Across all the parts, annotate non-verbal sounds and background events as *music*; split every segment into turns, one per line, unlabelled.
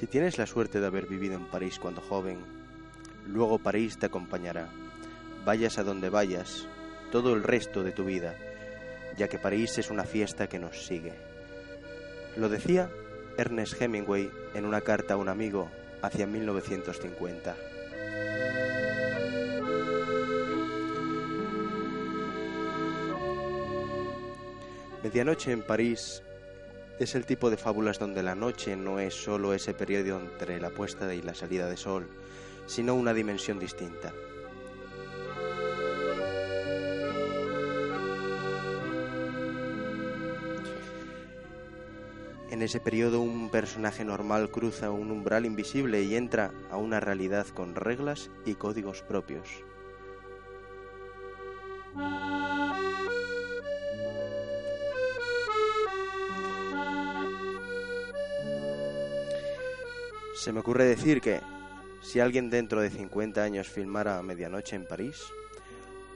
Si tienes la suerte de haber vivido en París cuando joven, luego París te acompañará, vayas a donde vayas, todo el resto de tu vida, ya que París es una fiesta que nos sigue. Lo decía Ernest Hemingway en una carta a un amigo hacia 1950. Medianoche en París es el tipo de fábulas donde la noche no es solo ese periodo entre la puesta y la salida de sol, sino una dimensión distinta. En ese periodo un personaje normal cruza un umbral invisible y entra a una realidad con reglas y códigos propios. Se me ocurre decir que si alguien dentro de 50 años filmara Medianoche en París,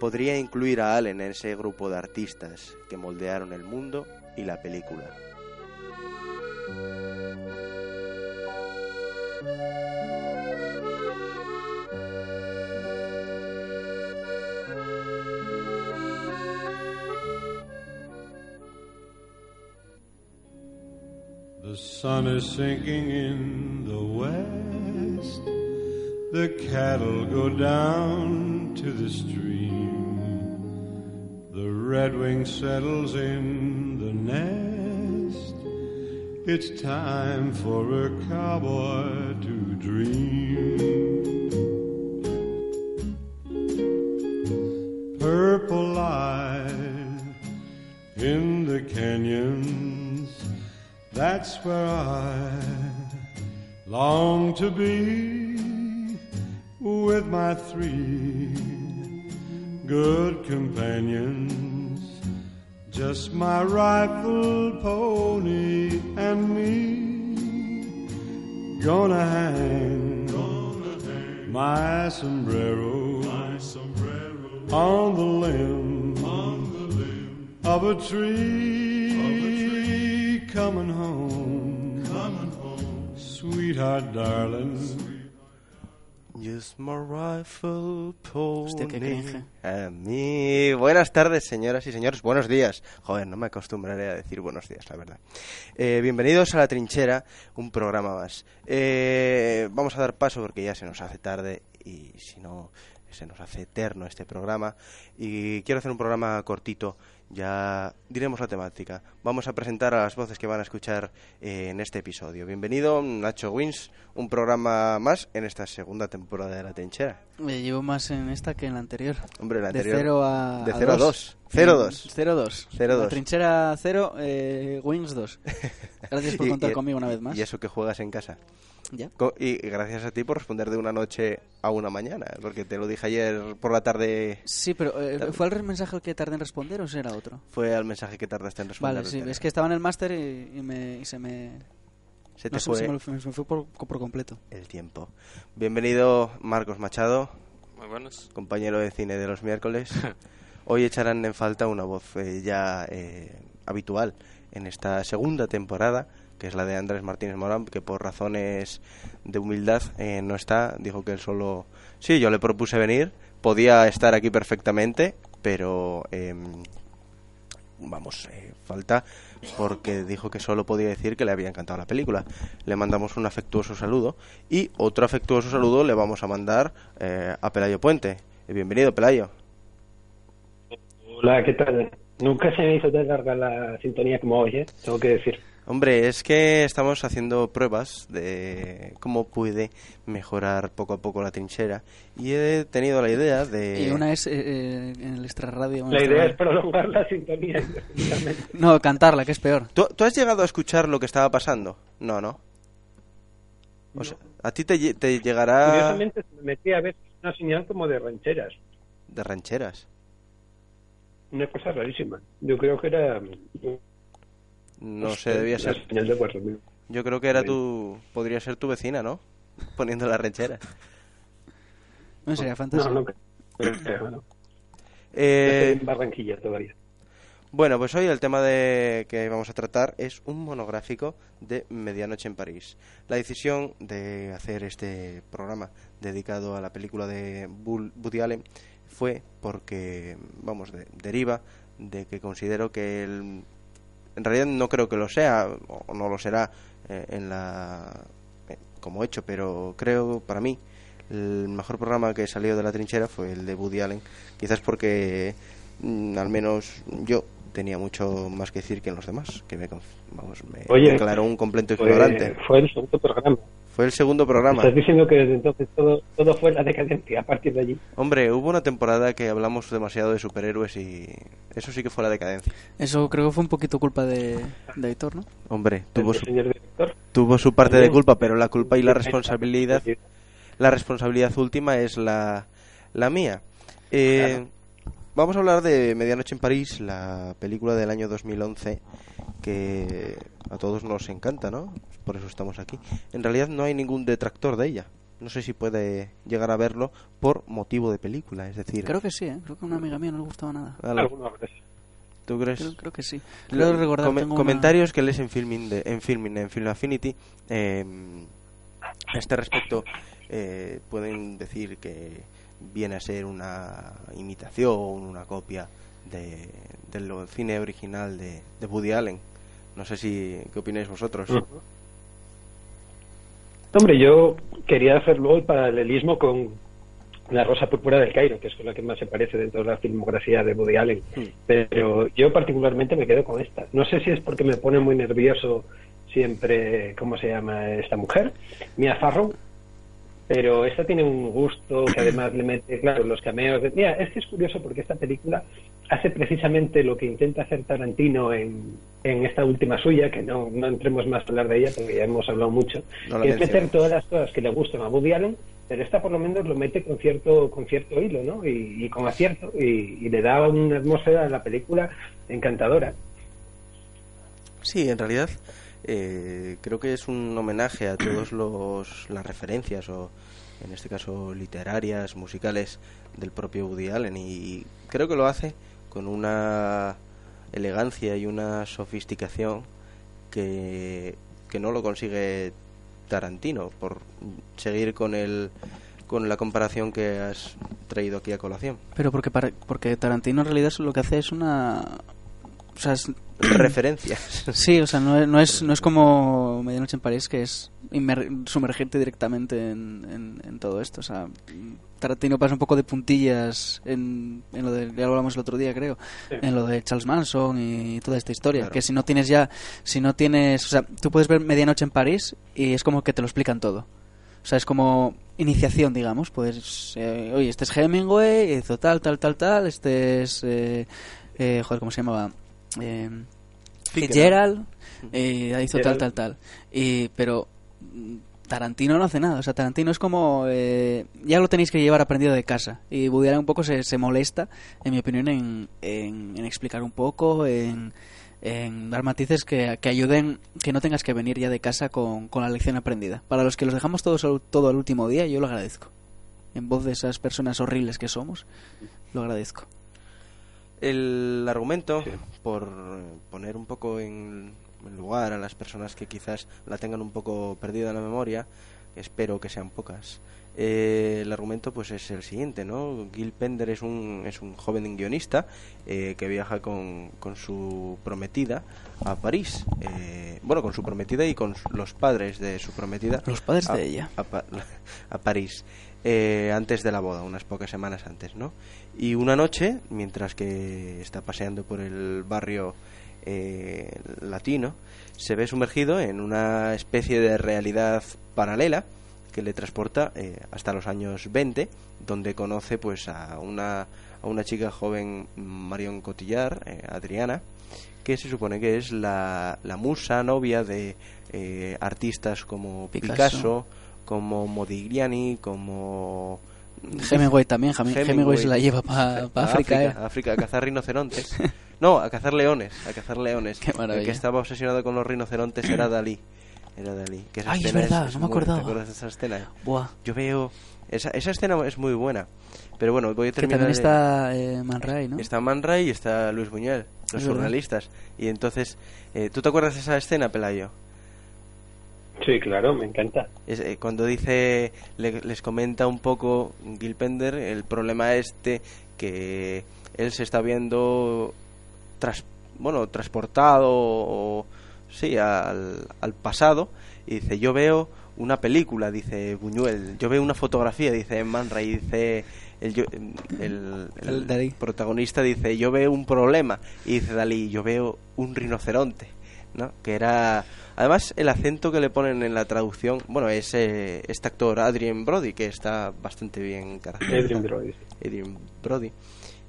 podría incluir a Allen en ese grupo de artistas que moldearon el mundo y la película.
The sun is sinking in the west. The cattle go down to the stream. The redwing settles in the nest. It's time for a cowboy to dream. Where I long to be with my three good companions. Just my rifle, darling.
Just my rifle pony.
Hostia, qué cringe.
A mí. Buenas tardes, señoras y señores. Buenos días. Joder, no me acostumbraré a decir buenos días, la verdad. Eh, bienvenidos a La Trinchera, un programa más. Eh, vamos a dar paso porque ya se nos hace tarde y si no, se nos hace eterno este programa. Y quiero hacer un programa cortito. Ya diremos la temática. Vamos a presentar a las voces que van a escuchar eh, en este episodio. Bienvenido, Nacho Wins, un programa más en esta segunda temporada de La Trinchera.
Me llevo más en esta que en la anterior.
Hombre, la
de
anterior.
0 a.
De 0 a 2. 0 2.
0 2.
0-2.
La trinchera 0, eh, Wings 2. *laughs* Gracias por contar
y-
conmigo una vez más.
Y eso que juegas en casa.
Ya.
Y gracias a ti por responder de una noche a una mañana, porque te lo dije ayer por la tarde.
Sí, pero eh. ¿fue el mensaje que tardé en responder o era otro?
Fue al mensaje que tardaste en responder.
Vale, sí, es que estaba en el máster y, y me, y se me.
se te
no
fue
se me, se me fue por, por completo.
el tiempo. Bienvenido, Marcos Machado,
Muy buenos.
compañero de cine de los miércoles. *laughs* Hoy echarán en falta una voz eh, ya eh, habitual en esta segunda temporada, que es la de Andrés Martínez Morán, que por razones de humildad eh, no está. Dijo que él solo... Sí, yo le propuse venir, podía estar aquí perfectamente, pero... em, vamos, eh, falta porque dijo que solo podía decir que le había encantado la película. Le mandamos un afectuoso saludo y otro afectuoso saludo le vamos a mandar eh, a Pelayo Puente. Eh, Bienvenido, Pelayo.
Hola, ¿qué tal? Nunca se me hizo tan larga la sintonía como hoy, ¿eh? Tengo que decir.
Hombre, es que estamos haciendo pruebas de cómo puede mejorar poco a poco la trinchera y he tenido la idea de...
Y una es eh, eh, en el extrarradio.
La idea es prolongar la sintonía.
No, cantarla, que es peor.
¿Tú, tú has llegado a escuchar lo que estaba pasando? No, no. O sea, a ti te, te llegará
Curiosamente se me metía a ver una señal como de rancheras.
de rancheras.
Una cosa rarísima. Yo creo que era...
No sé, debía ser...
señal de 4000.
Yo creo que era tu... Podría ser tu vecina, ¿no? *laughs* Poniendo la ranchera.
No sería fantástico.
no no.
Eh,
Estoy en Barranquilla todavía.
Bueno, pues hoy el tema de que vamos a tratar es un monográfico de Medianoche en París. La decisión de hacer este programa dedicado a la película de Bull- Woody Allen fue porque, vamos, de- deriva de que considero que el, en realidad no creo que lo sea o no lo será eh, en la eh, como hecho, pero creo para mí el mejor programa que salió de la trinchera fue el de Woody Allen, quizás porque mm, al menos yo tenía mucho más que decir que en los demás, que me, vamos, me
Oye,
declaró un completo
Fue,
ignorante.
fue el segundo programa.
Fue el segundo programa.
Estás diciendo que desde entonces todo, todo fue la decadencia a partir de allí.
Hombre, hubo una temporada que hablamos demasiado de superhéroes y eso sí que fue la decadencia.
Eso creo que fue un poquito culpa de, de Aitor, ¿no?
Hombre, tuvo su,
señor director.
tuvo su parte de culpa, pero la culpa y la responsabilidad la responsabilidad última es la, la mía. Eh, Vamos a hablar de Medianoche en París, la película del año 2011 que a todos nos encanta, ¿no? Por eso estamos aquí. En realidad no hay ningún detractor de ella. No sé si puede llegar a verlo por motivo de película, es decir,
Creo que sí, ¿eh? Creo que a una amiga mía no le gustaba nada.
Ala,
Alguna vez.
¿tú crees?
Creo, creo que sí. Creo recordar,
Come-
tengo una-
comentarios que lees en Filming, de- en Filming, en Film Affinity, eh, a este respecto eh, pueden decir que viene a ser una imitación, una copia de, del cine original de, de Woody Allen. No sé si qué opináis vosotros.
Ujú. Hombre, yo quería hacer luego el paralelismo con La Rosa Púrpura del Cairo, que es con la que más se parece dentro de la filmografía de Woody Allen.
Hmm.
Pero yo particularmente me quedo con esta. No sé si es porque me pone muy nervioso siempre, ¿cómo se llama esta mujer? Mia Farrow. Pero esta tiene un gusto que además le mete, claro, los cameos. De... Mira, es que es curioso porque esta película hace precisamente lo que intenta hacer Tarantino en, en esta última suya, que no, no entremos más a hablar de ella porque ya hemos hablado mucho,
No
que es meter todas las cosas que le gustan a Woody Allen, pero esta por lo menos lo mete con cierto, con cierto hilo, ¿no? Y, y con acierto, y, y le da una atmósfera a la película encantadora.
Sí, en realidad eh, creo que es un homenaje a todos los las referencias o en este caso literarias, musicales del propio Woody Allen y creo que lo hace con una elegancia y una sofisticación que, que no lo consigue Tarantino por seguir con el con la comparación que has traído aquí a colación.
Pero porque, para- porque Tarantino en realidad lo que hace es una... O sea, es- *clears throat*
Referencias.
Sí, o sea, no es, no es, no es como Medianoche en París, que es sumergirte directamente en, en- en todo esto. O sea, Tarantino pasa un poco de puntillas en, en lo de, ya lo hablamos el otro día, creo, en lo de Charles Manson y toda esta historia.
Claro.
Que si no tienes ya, si no tienes, o sea, tú puedes ver Medianoche en París y es como que te lo explican todo. O sea, es como iniciación, digamos. Pues, eh, oye, este es Hemingway, hizo tal, tal, tal, tal. Este es, eh, eh, joder, ¿cómo se llamaba? Eh, Gerald eh, hizo tal,
Gerald.
tal, tal. Y, pero Tarantino no hace nada. O sea, Tarantino es como. eh, ya lo tenéis que llevar aprendido de casa. Y Woody Allen un poco se, se molesta, en mi opinión, en, en, en explicar un poco, en, en dar matices que, que ayuden, que no tengas que venir ya de casa con, con la lección aprendida. Para los que los dejamos todos al- todo el último día, yo lo agradezco. En voz de esas personas horribles que somos, lo agradezco.
El argumento, por poner un poco en lugar a las personas que quizás la tengan un poco perdida en la memoria, espero que sean pocas. eh, el argumento pues es el siguiente, ¿no? Gil Pender es un, es un joven guionista eh, que viaja con, con su prometida a París. eh, bueno, con su prometida y con los padres de su prometida.
Los padres
a-
de ella.
a, a París eh, antes de la boda, unas pocas semanas antes, ¿no? Y una noche, mientras que está paseando por el barrio eh, latino, se ve sumergido en una especie de realidad paralela que le transporta eh, hasta los años 20, donde conoce pues a una, a una chica joven, Marion Cotillar, eh, Adriana, que se supone que es la, la musa novia de eh, artistas como
Picasso.
Picasso, como Modigliani, como
Hemingway también, Hemingway, Hemingway se la lleva para
a
África. ¿eh?
a África, a cazar rinocerontes. *laughs* No, a cazar leones, a cazar leones.
Qué
El
maravilla.
que estaba obsesionado con los rinocerontes era Dalí. Era Dalí. Que esa
Ay, es verdad, no me acordaba.
¿Te acuerdas de esa escena?
Buah.
Yo veo... Esa, esa escena es muy buena. Pero bueno, voy a
Que
terminar...
también
de-
está eh, Man Ray, ¿no?
Está Man Ray y está Luis Buñuel, los
Es verdad.
surrealistas. Y entonces, eh, ¿tú te acuerdas de esa escena, Pelayo?
Sí, claro, me encanta.
Es, eh, cuando dice, le- les comenta un poco Gilpender el problema este que él se está viendo tras, bueno, transportado o, sí, al, al pasado y dice, yo veo una película, dice Buñuel, yo veo una fotografía, dice Man Ray, dice el, yo- el, el protagonista dice, yo veo un problema y dice Dalí, yo veo un rinoceronte. ¿no? Que era. Además, el acento que le ponen en la traducción. Bueno, es eh, este actor, Adrien Brody, que está bastante bien caracterizado.
Adrien Brody.
Adrien Brody.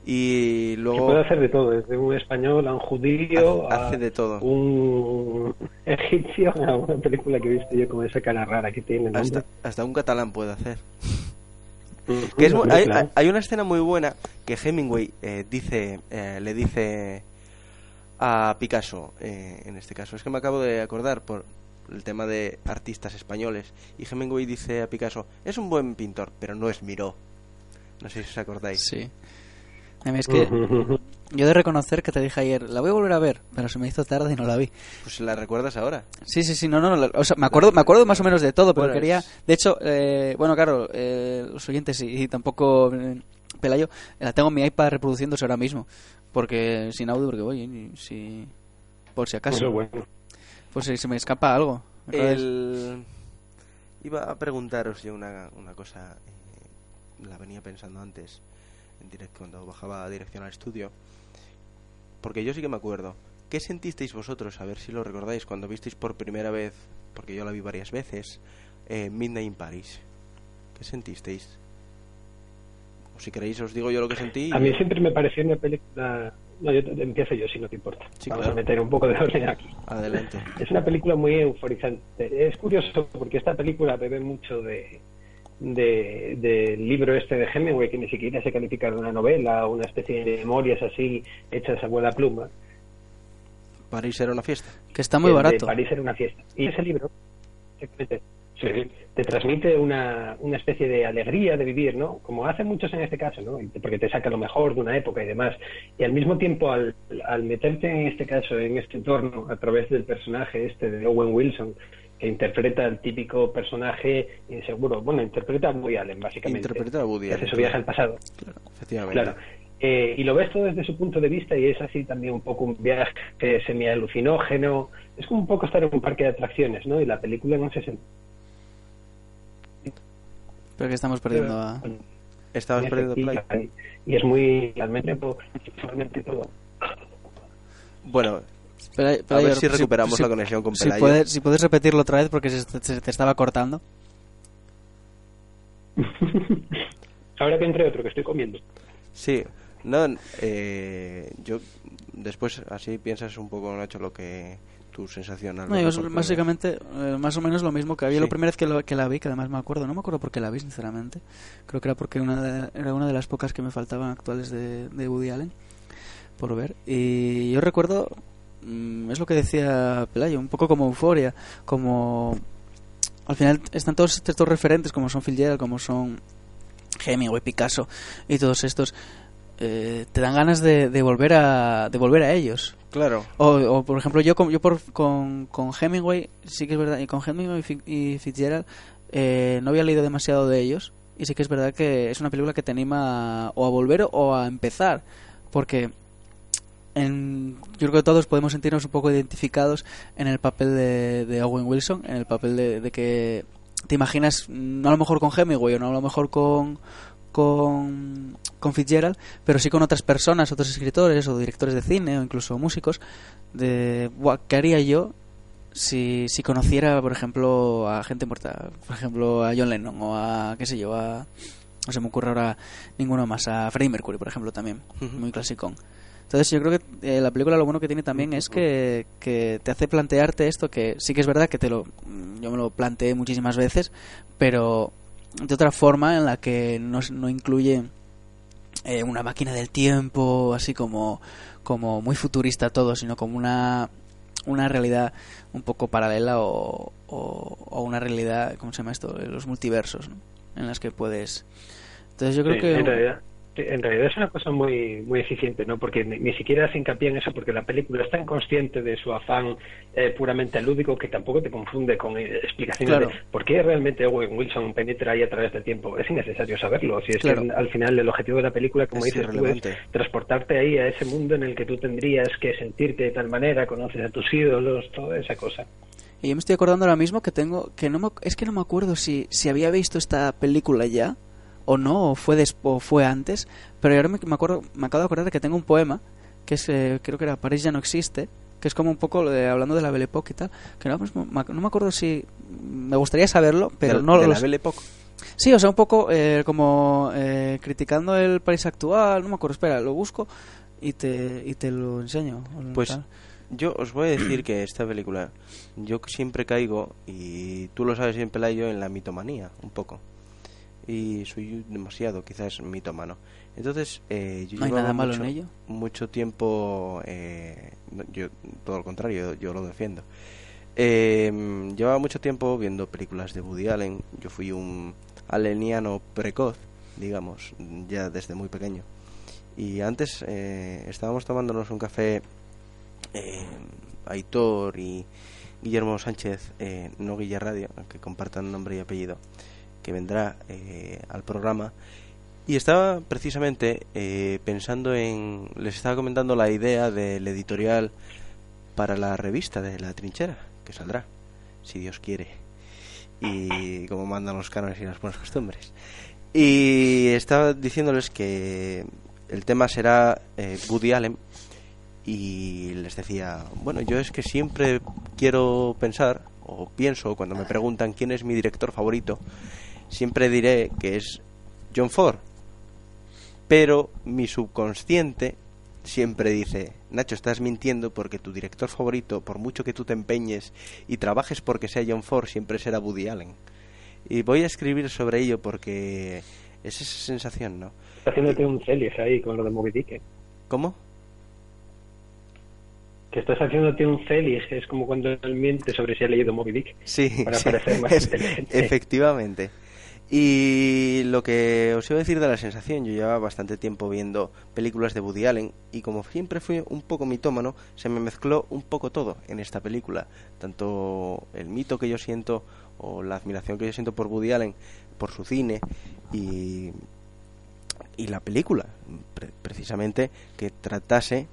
Y
Que
luego.
puede hacer de todo, desde un español a un judío,
Hace-
a
de todo.
un *laughs* egipcio, a una película que he visto yo con esa cara rara que tiene.
Hasta, hasta un catalán puede hacer.
Ujú,
Que es hay, hay una escena muy buena que Hemingway eh, dice, eh, le dice a Picasso, eh, en este caso. Es que me acabo de acordar por el tema de artistas españoles. Y Hemingway dice a Picasso, es un buen pintor, pero no es Miró. No sé si os acordáis.
Sí. A mí es que yo he de reconocer que te dije ayer, la voy a volver a ver, pero se me hizo tarde y no la vi.
Pues la recuerdas ahora.
Sí, sí, sí, no, no, no, o sea, me acuerdo, me acuerdo más o menos de todo, pero
Bueno,
quería, de hecho, eh, bueno, claro, eh, los oyentes y, y tampoco eh, Pelayo, la tengo en mi iPad reproduciéndose ahora mismo, porque sin audio, porque ni- si, por si acaso,
bueno.
pues si se me escapa algo.
El... Iba a preguntaros yo una, una cosa, eh, la venía pensando antes, en direct, cuando bajaba a dirección al estudio, porque yo sí que me acuerdo. ¿Qué sentisteis vosotros, a ver si lo recordáis, cuando visteis por primera vez, porque yo la vi varias veces, eh, Midnight in Paris? ¿Qué sentisteis? O si queréis os digo yo lo que sentí.
A mí siempre me pareció una película... No, yo empiezo yo, si no te importa.
Sí,
Vamos
claro.
a meter un poco de orden aquí.
Adelante.
Es una película muy euforizante. Es curioso porque esta película bebe mucho de de- del libro este de Hemingway que ni siquiera se califica de una novela o una especie de memorias así hechas a buena pluma.
París era una fiesta.
que está muy barato.
París era una fiesta. Y ese libro te transmite una, una especie de alegría de vivir no como hacen muchos en este caso no porque te saca lo mejor de una época y demás. Y al mismo tiempo al, al meterte en este caso en este entorno a través del personaje este de Owen Wilson que interpreta el típico personaje inseguro bueno interpreta a Woody Allen básicamente
Interpreta a Woody
que hace
Allen,
su viaje al pasado
Efectivamente.
Claro. Eh, y lo ves todo desde su punto de vista y es así también un poco un viaje semi-alucinógeno. Es como un poco estar en un parque de atracciones, ¿no? Y la película no se sentido.
Pero que estamos perdiendo a...
Estabas perdiendo play.
Y es muy, realmente todo.
Bueno, A ver si recuperamos
si-
la conexión con
si
Pelayo.
puedes, si puedes repetirlo otra vez porque se, se te estaba cortando. *laughs*
Ahora que entre otro que estoy comiendo.
Sí, no, eh, yo después así piensas un poco, Nacho, lo que tu sensación al
No, yo básicamente eh, más o menos lo mismo que había
Sí.
la primera vez que, lo- que la vi, que además me acuerdo, no me acuerdo por qué la vi sinceramente. Creo que era porque una de- era una de las pocas que me faltaban actuales de, de Woody Allen por ver. Y yo recuerdo, mm, es lo que decía Pelayo, un poco como euforia, como al final están todos estos referentes como son Phil Gerald, como son Hemingway, Picasso y todos estos. eh, te dan ganas de, de volver a de volver a ellos
Claro,
o, o, por ejemplo, yo, con, yo por, con, con Hemingway, sí que es verdad, y con Hemingway y Fitzgerald eh, no había leído demasiado de ellos, y sí que es verdad que es una película que te anima a- o a volver o a empezar, porque en, yo creo que todos podemos sentirnos un poco identificados en el papel de, de Owen Wilson, en el papel de, de que te imaginas, no a lo mejor con Hemingway o no a lo mejor con con, con Fitzgerald, pero sí con otras personas, otros escritores o directores de cine o incluso músicos, de "Buah, ¿qué haría yo si, si conociera, por ejemplo, a gente muerta? Por ejemplo, a John Lennon o a, qué sé yo, a... No se me ocurre ahora ninguno más, a Freddie Mercury, por ejemplo, también, muy clasicón. Entonces yo creo que eh, la película lo bueno que tiene también es que, que te hace plantearte esto, que sí que es verdad que te lo mm, yo me lo planteé muchísimas veces, pero de otra forma en la que no, no incluye eh, una máquina del tiempo, así como, como muy futurista todo, sino como una, una realidad un poco paralela o, o, o una realidad, ¿cómo se llama esto? Los multiversos, ¿no? En las que puedes... Entonces yo creo
Sí,
que...
en realidad sí, en realidad es una cosa muy muy eficiente no porque ni, ni siquiera se hincapié en eso porque la película es tan consciente de su afán eh, puramente lúdico que tampoco te confunde con eh, explicaciones
Claro.
de por qué realmente Owen Wilson penetra ahí a través del tiempo. Es innecesario saberlo. Si es
Claro.
que al final el objetivo de la película como
Es
dices tú es transportarte ahí a ese mundo en el que tú tendrías que sentirte de tal manera conoces a tus ídolos toda esa cosa.
Y yo me estoy acordando ahora mismo que tengo que no me, es que no me acuerdo si, si había visto esta película ya o no o fue des- o fue antes, pero ahora me, me acuerdo me acabo de acordar de que tengo un poema que es eh, creo que era París ya no existe, que es como un poco lo de- hablando de la Belle Époque y tal, que no, pues, me- no me acuerdo si me gustaría saberlo, pero
de,
no
de la Belle Époque.
Sí, o sea, un poco eh, como eh, criticando el país actual, no me acuerdo, espera, lo busco y te, y te lo enseño.
Pues
tal.
yo os voy a decir que esta película, yo siempre caigo, y tú lo sabes bien, Pelayo, en la mitomanía, un poco. Y soy demasiado, quizás, mitómano. Entonces, eh, yo
No hay
llevaba
nada malo
mucho,
en ello.
mucho tiempo, eh, yo, todo lo contrario, yo, yo lo defiendo. Eh, llevaba mucho tiempo viendo películas de Woody Allen. Yo fui un aleniano precoz, digamos, ya desde muy pequeño. Y antes eh, estábamos tomándonos un café, eh, Aitor y Guillermo Sánchez, eh, no Guilla Radio, que compartan nombre y apellido, que vendrá eh, al programa. Y estaba precisamente eh, pensando en. Les estaba comentando la idea del editorial para la revista de La Trinchera, que saldrá, si Dios quiere. Y como mandan los cánones y las buenas costumbres. Y estaba diciéndoles que el tema será eh, Woody Allen. Y les decía, bueno, yo es que siempre quiero pensar, o pienso cuando me preguntan quién es mi director favorito, siempre diré que es John Ford. Pero mi subconsciente siempre dice, Nacho, estás mintiendo porque tu director favorito, por mucho que tú te empeñes y trabajes porque sea John Ford, siempre será Woody Allen. Y voy a escribir sobre ello porque es esa sensación, ¿no?
Está haciéndote un celis ahí con lo de Moby Dick.
¿Cómo?
Que estás haciéndote un celis, es como cuando él miente sobre si ha leído Moby Dick.
Sí,
Para
sí,
parecer más *laughs*
es-
inteligente.
efectivamente. Y lo que os iba a decir de la sensación, yo llevaba bastante tiempo viendo películas de Woody Allen y como siempre fui un poco mitómano, se me mezcló un poco todo en esta película, tanto el mito que yo siento o la admiración que yo siento por Woody Allen, por su cine y, y la película, pre- precisamente que tratase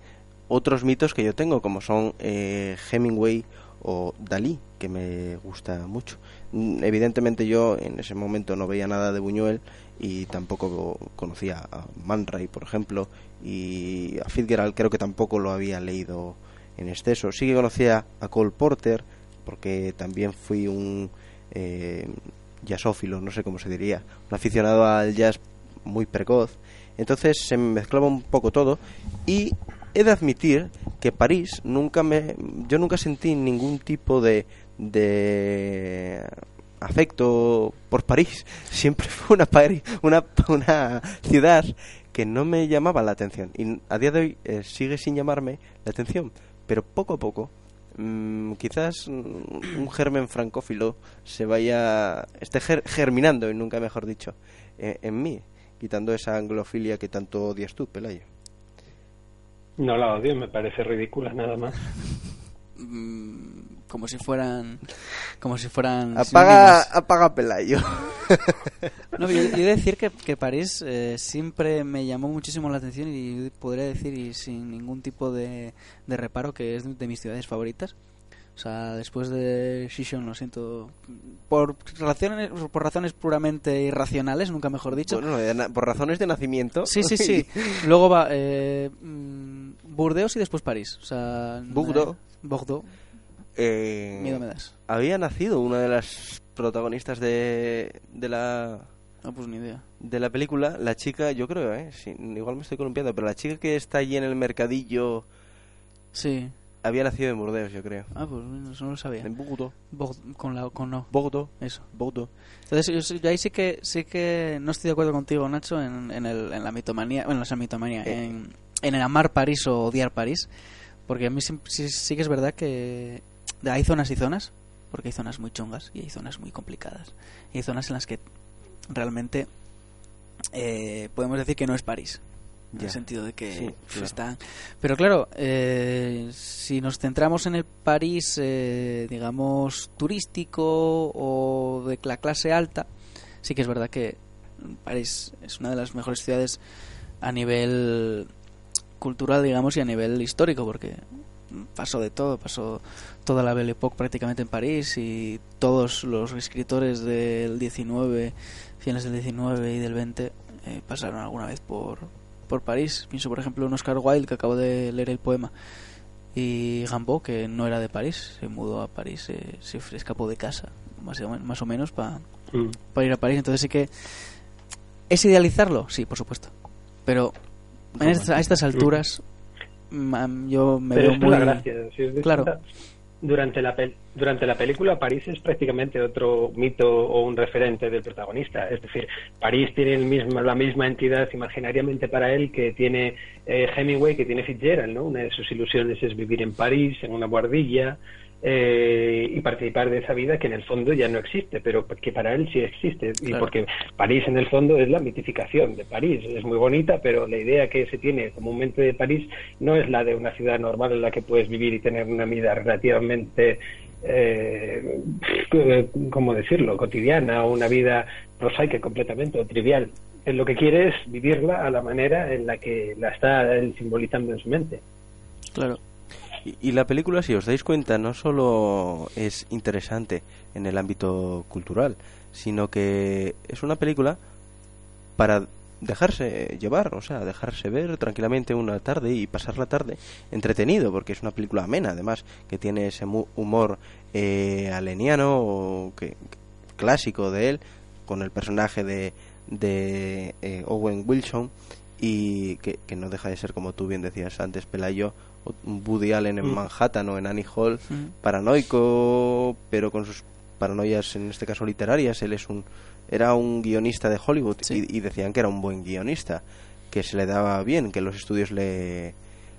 otros mitos que yo tengo, como son eh, Hemingway o Dalí, que me gusta mucho. Mm, Evidentemente yo en ese momento no veía nada de Buñuel y tampoco conocía a Man Ray, por ejemplo, y a Fitzgerald creo que tampoco lo había leído en exceso. Sí que conocía a Cole Porter, porque también fui un eh, jazzófilo, no sé cómo se diría, un aficionado al jazz muy precoz. Entonces se me mezclaba un poco todo y he de admitir que París nunca me yo nunca sentí ningún tipo de de afecto por París. *laughs* Siempre fue una Pari- una una ciudad que no me llamaba la atención. Y a día de hoy eh, sigue sin llamarme la atención. Pero poco a poco mm, quizás mm, un germen francófilo se vaya esté ger- germinando y nunca mejor dicho eh, en mí quitando esa anglofilia que tanto odias tú Pelayo.
No la odio, me parece ridícula nada más. *laughs*
Como si fueran como si fueran
Apaga, apaga Pelayo. *laughs*
No, yo, yo he de decir que, que París eh, siempre me llamó muchísimo la atención y podría decir y sin ningún tipo de, de reparo que es de mis ciudades favoritas O sea, después de Shishon, lo siento. Por razones, por razones puramente irracionales, nunca mejor dicho.
Bueno, por razones de nacimiento.
Sí, sí, sí. *laughs* Luego va eh, mm, Burdeos y después París. O sea,
Bordeaux.
eh, Bordeaux.
Eh,
Miedo me das.
había nacido una de las protagonistas de, de la
No, pues ni idea.
de la película, la chica, yo creo, ¿eh? Sí, igual me estoy columpiando, pero la chica que está allí en el mercadillo
Sí.
había nacido en Burdeos, yo creo.
Ah, pues no, lo sabía.
En.
Bord- con la con no.
Bordeaux.
Eso.
Bordeaux.
Entonces, yo, yo ahí sí que sí que no estoy de acuerdo contigo, Nacho, en, en, el, en la mitomanía, bueno, no es la mitomanía,
Eh.
en, en el amar París o odiar París, porque a mí sí, sí, sí que es verdad que hay zonas y zonas, porque hay zonas muy chungas y hay zonas muy complicadas, y hay zonas en las que realmente eh, podemos decir que no es París. En el sentido de que
Sí, claro.
están pero claro eh, si nos centramos en el París eh, digamos turístico o de la clase alta sí que es verdad que París es una de las mejores ciudades a nivel cultural digamos y a nivel histórico porque pasó de todo pasó toda la Belle Époque prácticamente en París y todos los escritores del 19 finales del 19 y del 20 eh, pasaron alguna vez por por París. Pienso, por ejemplo, en Oscar Wilde, que acabo de leer el poema, y Gambo, que no era de París, se mudó a París, eh, se escapó de casa, más o, men- más o menos, para
Mm.
ir a París. Entonces sí que... ¿Es idealizarlo? Sí, por supuesto. Pero a estas alturas yo me
Pero
veo muy...
gracia. si
Claro.
cuenta, durante la, pel- durante la película, París es prácticamente otro mito o un referente del protagonista. Es decir, París tiene el mismo, la misma entidad imaginariamente para él que tiene eh, Hemingway, que tiene Fitzgerald. ¿no? Una de sus ilusiones es vivir en París, en una guardilla, eh, y participar de esa vida que en el fondo ya no existe, pero que para él sí existe. Y porque París en el fondo es la mitificación de París. Es muy bonita, pero la idea que se tiene comúnmente de París no es la de una ciudad normal en la que puedes vivir y tener una vida relativamente, eh, *laughs* ¿cómo decirlo?, cotidiana, o una vida prosaica completamente o trivial. Él lo que quiere es vivirla a la manera en la que la está él simbolizando en su mente.
Claro.
Y, la película, si os dais cuenta, no solo es interesante en el ámbito cultural, sino que es una película para dejarse llevar, o sea, dejarse ver tranquilamente una tarde y pasar la tarde entretenido, porque es una película amena, además, que tiene ese humor eh, aleniano o que, clásico de él, con el personaje de, de eh, Owen Wilson, y que, que no deja de ser, como tú bien decías antes, Pelayo, Woody Allen en
Mm.
Manhattan o en Annie Hall,
Mm.
paranoico, pero con sus paranoias, en este caso literarias. Él es un era un guionista de Hollywood
Sí.
y, y decían que era un buen guionista, que se le daba bien, que los estudios le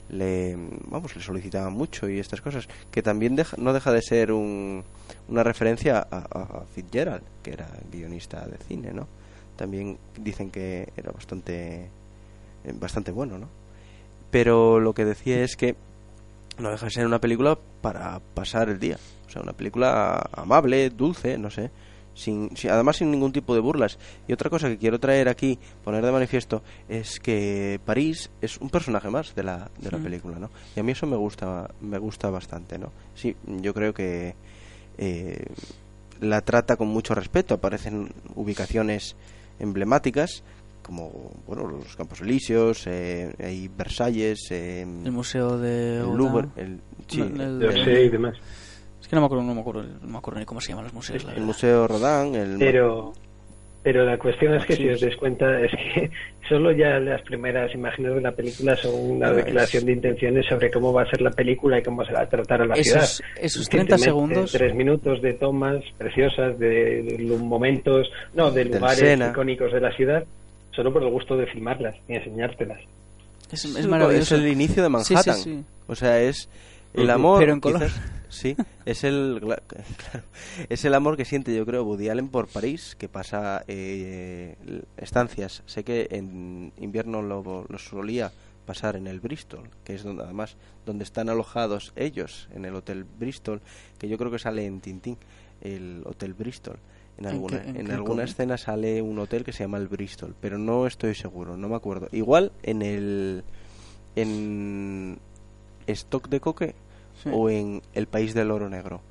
le vamos le solicitaban mucho y estas cosas que también deja- no deja de ser un, una referencia a, a- a Fitzgerald que era guionista de cine no también dicen que era bastante eh, bastante bueno no pero lo que decía es que no deja de ser una película para pasar el día. O sea, una película amable, dulce, no sé. Sin, sin- además sin ningún tipo de burlas. Y otra cosa que quiero traer aquí, poner de manifiesto, es que París es un personaje más de la, de la película, ¿no? Y a mí eso me gusta, me gusta bastante, ¿no? Sí, yo creo que eh, la trata con mucho respeto. Aparecen ubicaciones emblemáticas como bueno los Campos Elíseos, eh, hay Versalles, eh,
El museo de...
el. Louvre, el, sí,
No, el-
el,
y demás.
Es que no me acuerdo, no me acuerdo, no me acuerdo ni cómo se llaman los museos. la
el
verdad.
Museo Rodin, el
Pero, pero la cuestión es que
Sí,
si os dais cuenta es que *laughs* solo ya las primeras imágenes de la película son una declaración
es-
de intenciones sobre cómo va a ser la película y cómo se va a tratar a la
Esos-
ciudad.
esos
Que
30
te mete
segundos.
Tres minutos de tomas preciosas, de, de momentos, no, de lugares icónicos de la ciudad, solo por el gusto de filmarlas y enseñártelas.
Es, maravilloso.
es el inicio de
Sí, sí,
Manhattan.
sí.
O sea, es el amor.
Pero en color.
quizás- sí, es el, *laughs* claro, es el amor que siente, yo creo, Woody Allen por París, que pasa eh, estancias. Sé que en invierno lo, lo solía pasar en el Bristol, que es donde además donde están alojados ellos, en el Hotel Bristol, que yo creo que sale en Tintín, el Hotel Bristol. En
¿En
alguna,
qué- en
alguna escena sale un hotel que se llama el Bristol, pero no estoy seguro, no me acuerdo. Igual en el en Stock de Coque
Sí.
o en El País del Oro Negro.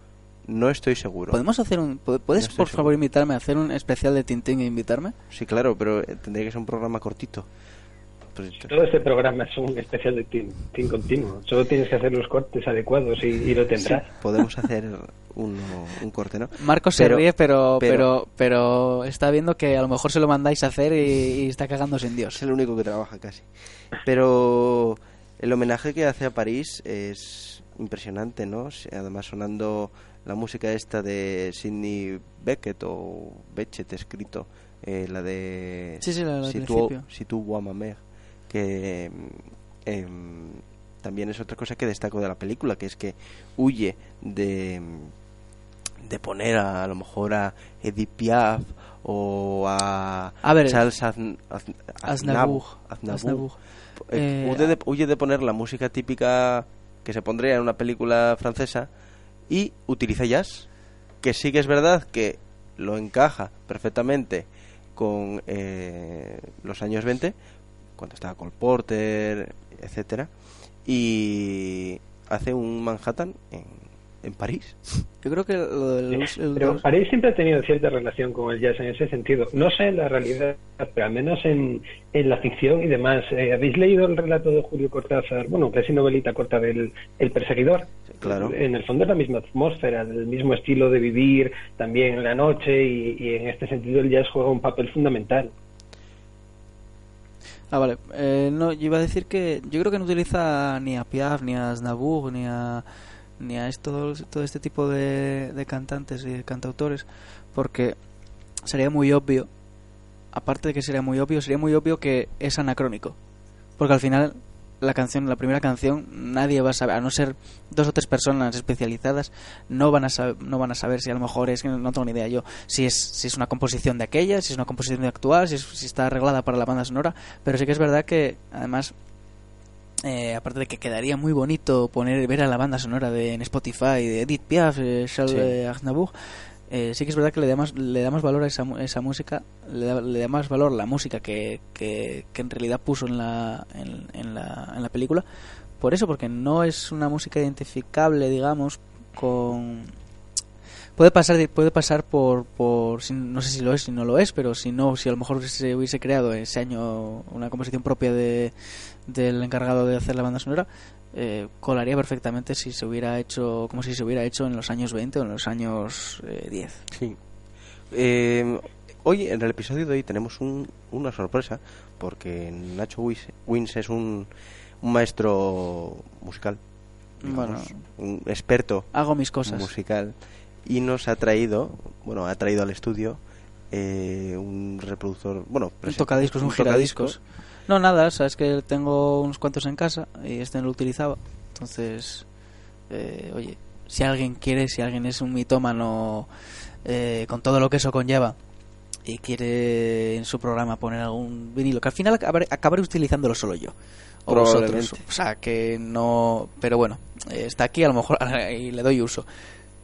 No estoy seguro.
¿Podemos hacer un... pu- ¿Puedes,
No
por
seguro.
favor, invitarme a hacer un especial de Tintín e invitarme?
Sí, claro, pero eh, tendría que ser un programa cortito. Pues,
Todo este programa es un especial de team, team continuo. Solo tienes que hacer los cortes adecuados y, y lo tendrás.
podemos hacer uno- un corte, ¿no?
Marcos se ríe, pero, pero,
pero-
pero, está viendo que a lo mejor se lo mandáis a hacer y, y está cagándose en Dios.
Es el único que trabaja casi. Pero el homenaje que hace a París es impresionante, ¿no? Además sonando la música esta de Sidney Beckett o Beckett escrito, eh, la de
Sí, sí, la del
Si tu, si tu que em, también es otra cosa que destaco de la película, que es que huye de de poner a, a lo mejor a Edith Piaf o a,
A ver,
Charles Azn- Azn-
Aznavour.
Aznavour.
Aznavour.
Eh, huye, de, huye de poner la música típica que se pondría en una película francesa y utiliza jazz, que sí que es verdad que lo encaja perfectamente con eh, los años 20, cuando estaba Cole Porter, etcétera, y hace un Manhattan en, en París. *laughs*
Yo creo que lo del... el-
Pero París siempre ha tenido cierta relación con el jazz en ese sentido. No sé en la realidad, pero al menos en, en la ficción y demás. Eh, ¿Habéis leído el relato de Julio Cortázar? Bueno, casi novelita corta del El Perseguidor.
Claro.
En el fondo es la misma atmósfera, el mismo estilo de vivir, también en la noche, y, y en este sentido el jazz juega un papel fundamental.
Ah, vale. Eh, no, yo iba a decir que yo creo que no utiliza ni a Piaf, ni a Aznavour, ni a, ni a esto, todo este tipo de, de cantantes y de cantautores, porque sería muy obvio, aparte de que sería muy obvio, sería muy obvio que es anacrónico. Porque al final la canción, la primera canción, nadie va a saber, a no ser dos o tres personas especializadas, no van a saber, no van a saber si a lo mejor es que no tengo ni idea yo, si es si es una composición de aquella, si es una composición de actual, si, es- si está arreglada para la banda sonora, pero sí que es verdad que además eh, aparte de que quedaría muy bonito poner ver a la banda sonora de en Spotify de Edith Piaf, eh, Charles
Sí.
Aznavour, eh, sí que es verdad que le da más, le da más valor a esa, esa música, le da, le da más valor la música que, que, que en realidad puso en la, en, en la, en la película. Por eso, porque no es una música identificable, digamos, con... Puede pasar, puede pasar por, por, no sé si lo es, si no lo es, pero si no, si a lo mejor se hubiese creado ese año una composición propia de, del encargado de hacer la banda sonora, eh, colaría perfectamente si se hubiera hecho, como si se hubiera hecho en los años 20 o en los años eh, 10.
Sí. Eh, hoy, en el episodio de hoy, tenemos un- una sorpresa, porque Nacho Wins, es un, un maestro musical, digamos,
Bueno.
un experto
Hago mis cosas.
musical, y nos ha traído, bueno, ha traído al estudio eh, un reproductor, bueno,
Un tocadiscos, un, giradiscos. No, nada, sabes que tengo unos cuantos en casa y este no lo utilizaba. Entonces, eh, oye, si alguien quiere, si alguien es un mitómano eh, con todo lo que eso conlleva y quiere en su programa poner algún vinilo, que al final acabaré, acabaré utilizándolo solo yo. O vosotros. O sea, que no. Pero bueno, eh, está aquí, a lo mejor *laughs* y le doy uso.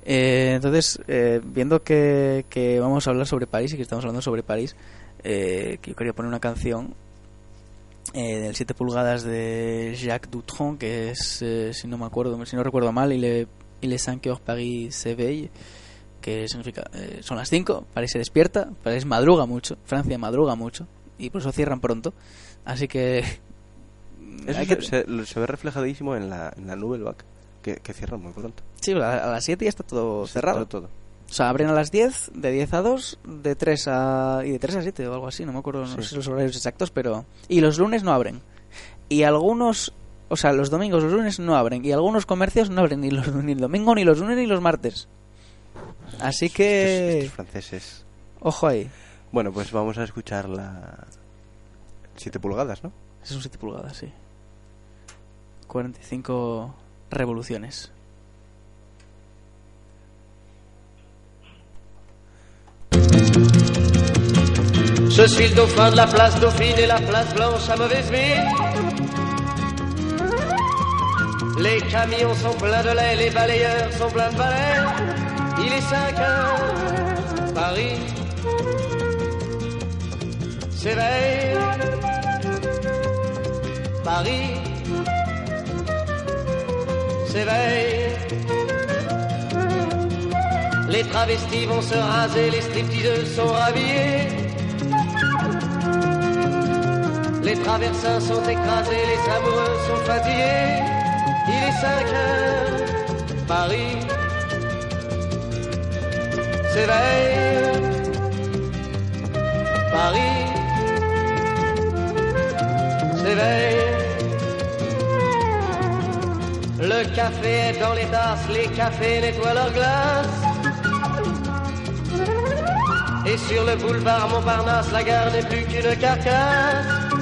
Eh, entonces, eh, viendo que, que vamos a hablar sobre París y que estamos hablando sobre París, eh, que yo quería poner una canción eh, del 7 pulgadas de Jacques Dutronc, que es, eh, si no me acuerdo, si no recuerdo mal, il est, il est 5 heures Paris s'éveille, que significa, eh, son las 5, París se despierta, París madruga mucho, Francia madruga mucho, y por eso cierran pronto. Así que...
Eso se,
que-
se- se ve reflejadísimo en la, en la Vague, que, que cierra muy pronto.
Sí, a, a las 7 ya está todo cerrado.
Todo, todo.
O sea, abren a las 10, de 10 a 2, de 3 a... y de 3 a 7 o algo así, no me acuerdo, no
Sí.
sé los horarios exactos, pero... Y los lunes no abren. Y algunos... O sea, los domingos, los lunes no abren. Y algunos comercios no abren ni, los, ni el domingo, ni los lunes, ni los martes. Así
Estos,
que...
estos franceses.
Ojo ahí.
Bueno, pues vamos a escuchar la 7 pulgadas, ¿no?
Son 7 pulgadas, sí. 45 revoluciones.
Je suis le dauphin de la place Dauphine et la place Blanche à mauvaise mine. Les camions sont pleins de lait, les balayeurs sont pleins de balais. Il est 5 heures, Paris s'éveille. Paris s'éveille. Les travestis vont se raser, les stripteaseuses sont rhabillées. Les traversins sont écrasés, les amoureux sont fatigués. Il est 5 heures, Paris s'éveille. Paris s'éveille. Le café est dans les tasses, les cafés nettoient leurs glaces. Et sur le boulevard Montparnasse, la gare n'est plus qu'une carcasse.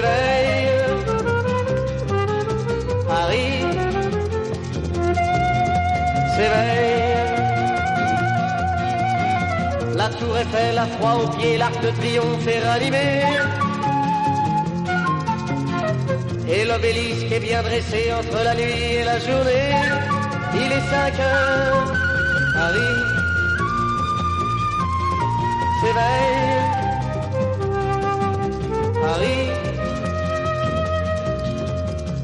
s'éveille. Paris s'éveille. La tour Eiffel a froid aux pieds, l'arc de triomphe est rallumé. Et l'obélisque est bien dressé entre la nuit et la journée. Il est 5 heures, Paris s'éveille. Paris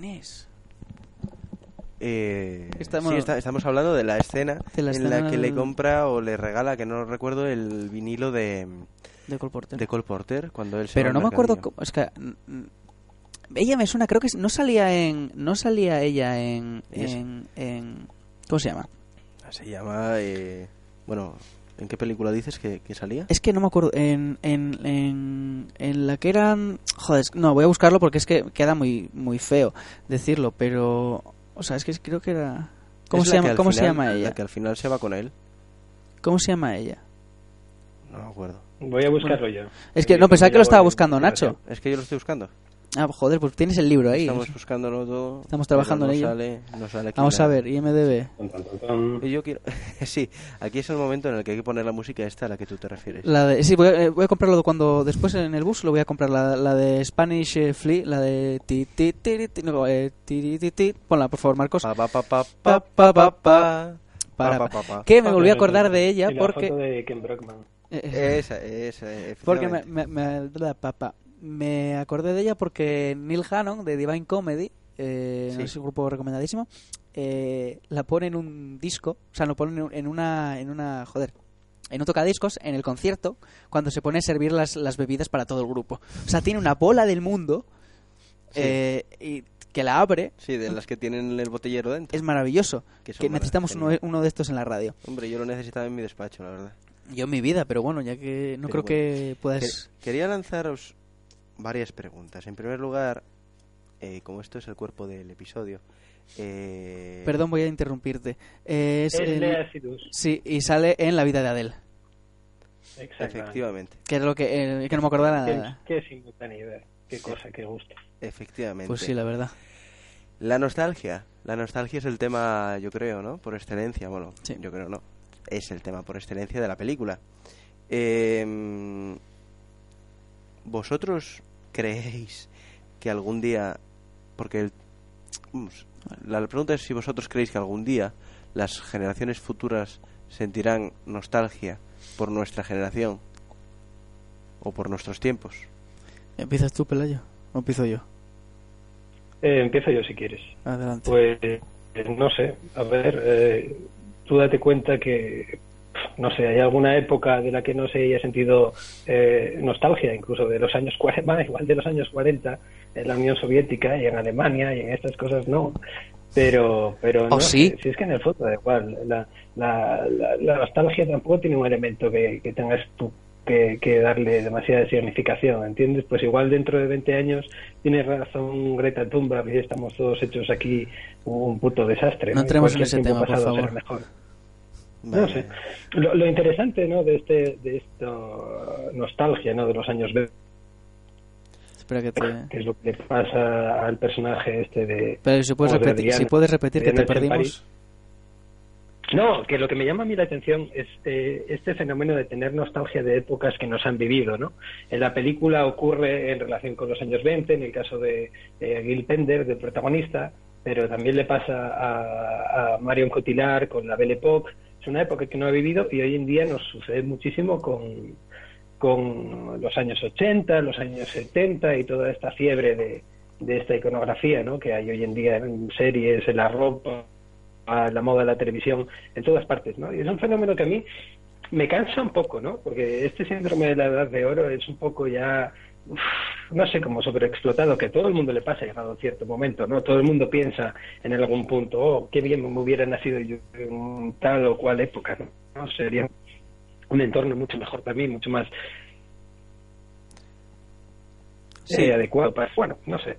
Quién es.
Eh,
Estamos-
sí, está- estamos hablando de la escena
De la
en
escena
la que le
del-
compra o le regala, que no recuerdo, el vinilo de,
De Cole Porter.
de Cole Porter cuando él se
Pero no me acuerdo. cómo- es que. mm, mm, Ella me suena, creo que no salía en. No salía ella en. En, en- ¿Cómo se llama?
Se llama... eh, bueno, ¿en qué película dices que, que salía?
Es que no me acuerdo. En, en, en, en la que eran. Joder, no, voy a buscarlo porque es que queda muy, muy feo decirlo, pero. O sea, es que creo que era. ¿Cómo, se llama,
al
¿cómo se
final-
llama ella?
La que al final se va con él.
¿Cómo se llama ella?
No me acuerdo.
Voy a buscarlo yo.
Es que no, pensaba que lo estaba buscando Nacho.
Es que yo lo estoy buscando.
Ah, joder, pues tienes el libro ahí.
Estamos buscándolo todo.
Estamos trabajando en ello.
Sale, no sale aquí
Vamos a ver, IMDB.
Y Yo quiero... *laughs* sí, aquí es el momento en el que hay que poner la música esta a la que tú te refieres.
La de, sí, voy a, eh, voy a comprarlo cuando después en el bus lo voy a comprar la, la de Spanish eh, Flea, la de ti ti ti ti, no, eh, ti, ti, ti, ti. Ponla por favor, Marcos.
Pa, pa, pa, pa,
Pa,
pa,
pa,
pa,
pa,
pa.
Para-
Pa, pa, pa, pa.
Que me volví a acordar de ella
Y la
porque
foto de Ken Brockman.
eh,
Esa, esa,
porque me, me, me, papa. Me acordé de ella porque Neil Hannon de Divine Comedy, eh,
Sí.
es un grupo recomendadísimo, eh, la pone en un disco, o sea, lo pone en- una, en una, joder, en un tocadiscos, en el concierto, cuando se pone a servir las, las bebidas para todo el grupo. O sea, tiene una bola del mundo
Sí.
eh, y que la abre,
Sí, de las que tienen el botellero dentro.
es maravilloso.
Que
necesitamos uno, uno de estos en la radio.
Hombre, yo lo necesitaba en mi despacho, la verdad.
Yo en mi vida, pero bueno, ya que no
Pero
creo que puedas...
Que- Quería lanzaros varias preguntas. En primer lugar, eh, como esto es el cuerpo del episodio, eh,
Perdón, voy a interrumpirte. Eh, es
Es
el-. Sí, y sale en La vida de Adele.
Exactamente.
Efectivamente,
Que es lo que, eh, que no me acordaba
Qué,
nada.
qué simultaneidad. Qué cosa, qué gusto.
efectivamente.
Pues sí, la verdad.
La nostalgia. La nostalgia es el tema, yo creo, ¿no? Por excelencia. Bueno,
Sí.
yo creo no. Es el tema por excelencia de la película. Eh, ¿Vosotros creéis que algún día... Porque el- la pregunta es si vosotros creéis que algún día las generaciones futuras sentirán nostalgia por nuestra generación o por nuestros tiempos.
¿Empiezas tú, Pelayo? ¿O empiezo yo?
Eh, empiezo yo si quieres.
Adelante.
Pues eh, no sé, a ver, eh, tú date cuenta que no sé, ¿hay alguna época de la que no se haya sentido eh, nostalgia, incluso de los años 40, *laughs* igual de los años 40, en la Unión Soviética y en Alemania y en estas cosas no? Pero, pero no,
sí?
si es que en el fondo da igual, la, la, la, la nostalgia tampoco tiene un elemento que, que tengas tú que, que, darle demasiada significación, ¿entiendes? Pues igual dentro de 20 años tiene razón Greta Thunberg y estamos todos hechos aquí un puto desastre.
No, ¿no? entremos en ese tema, por favor.
Mejor. Vale. No sé. Lo, lo, interesante, ¿no? De este, de esto nostalgia, ¿no? De los años 20
Espera que, te...
que, es lo que le pasa al personaje este de.
Pero si puedes, repetir, Adrián, si puedes repetir que te perdimos.
No, que lo que me llama a mí la atención es eh, este fenómeno de tener nostalgia de épocas que nos han vivido, ¿no? En la película ocurre en relación con los años 20, en el caso de eh, Gil Pender, del protagonista, pero también le pasa a, a Marion Cotillard con la Belle Époque. Es una época que no ha vivido y hoy en día nos sucede muchísimo con, con los años 80, los años 70 y toda esta fiebre de, de esta iconografía, ¿no? Que hay hoy en día en series, en la ropa, a la moda la televisión, en todas partes, ¿no? Y es un fenómeno que a mí me cansa un poco, ¿no? Porque este síndrome de la edad de oro es un poco ya, uf, no sé, como sobreexplotado, que todo el mundo le pasa llegado a cierto momento, ¿no? Todo el mundo piensa en algún punto, oh, qué bien me hubiera nacido yo en tal o cual época, ¿no? ¿No? Sería un entorno mucho mejor para mí, mucho más sí. eh, adecuado para, bueno, no sé.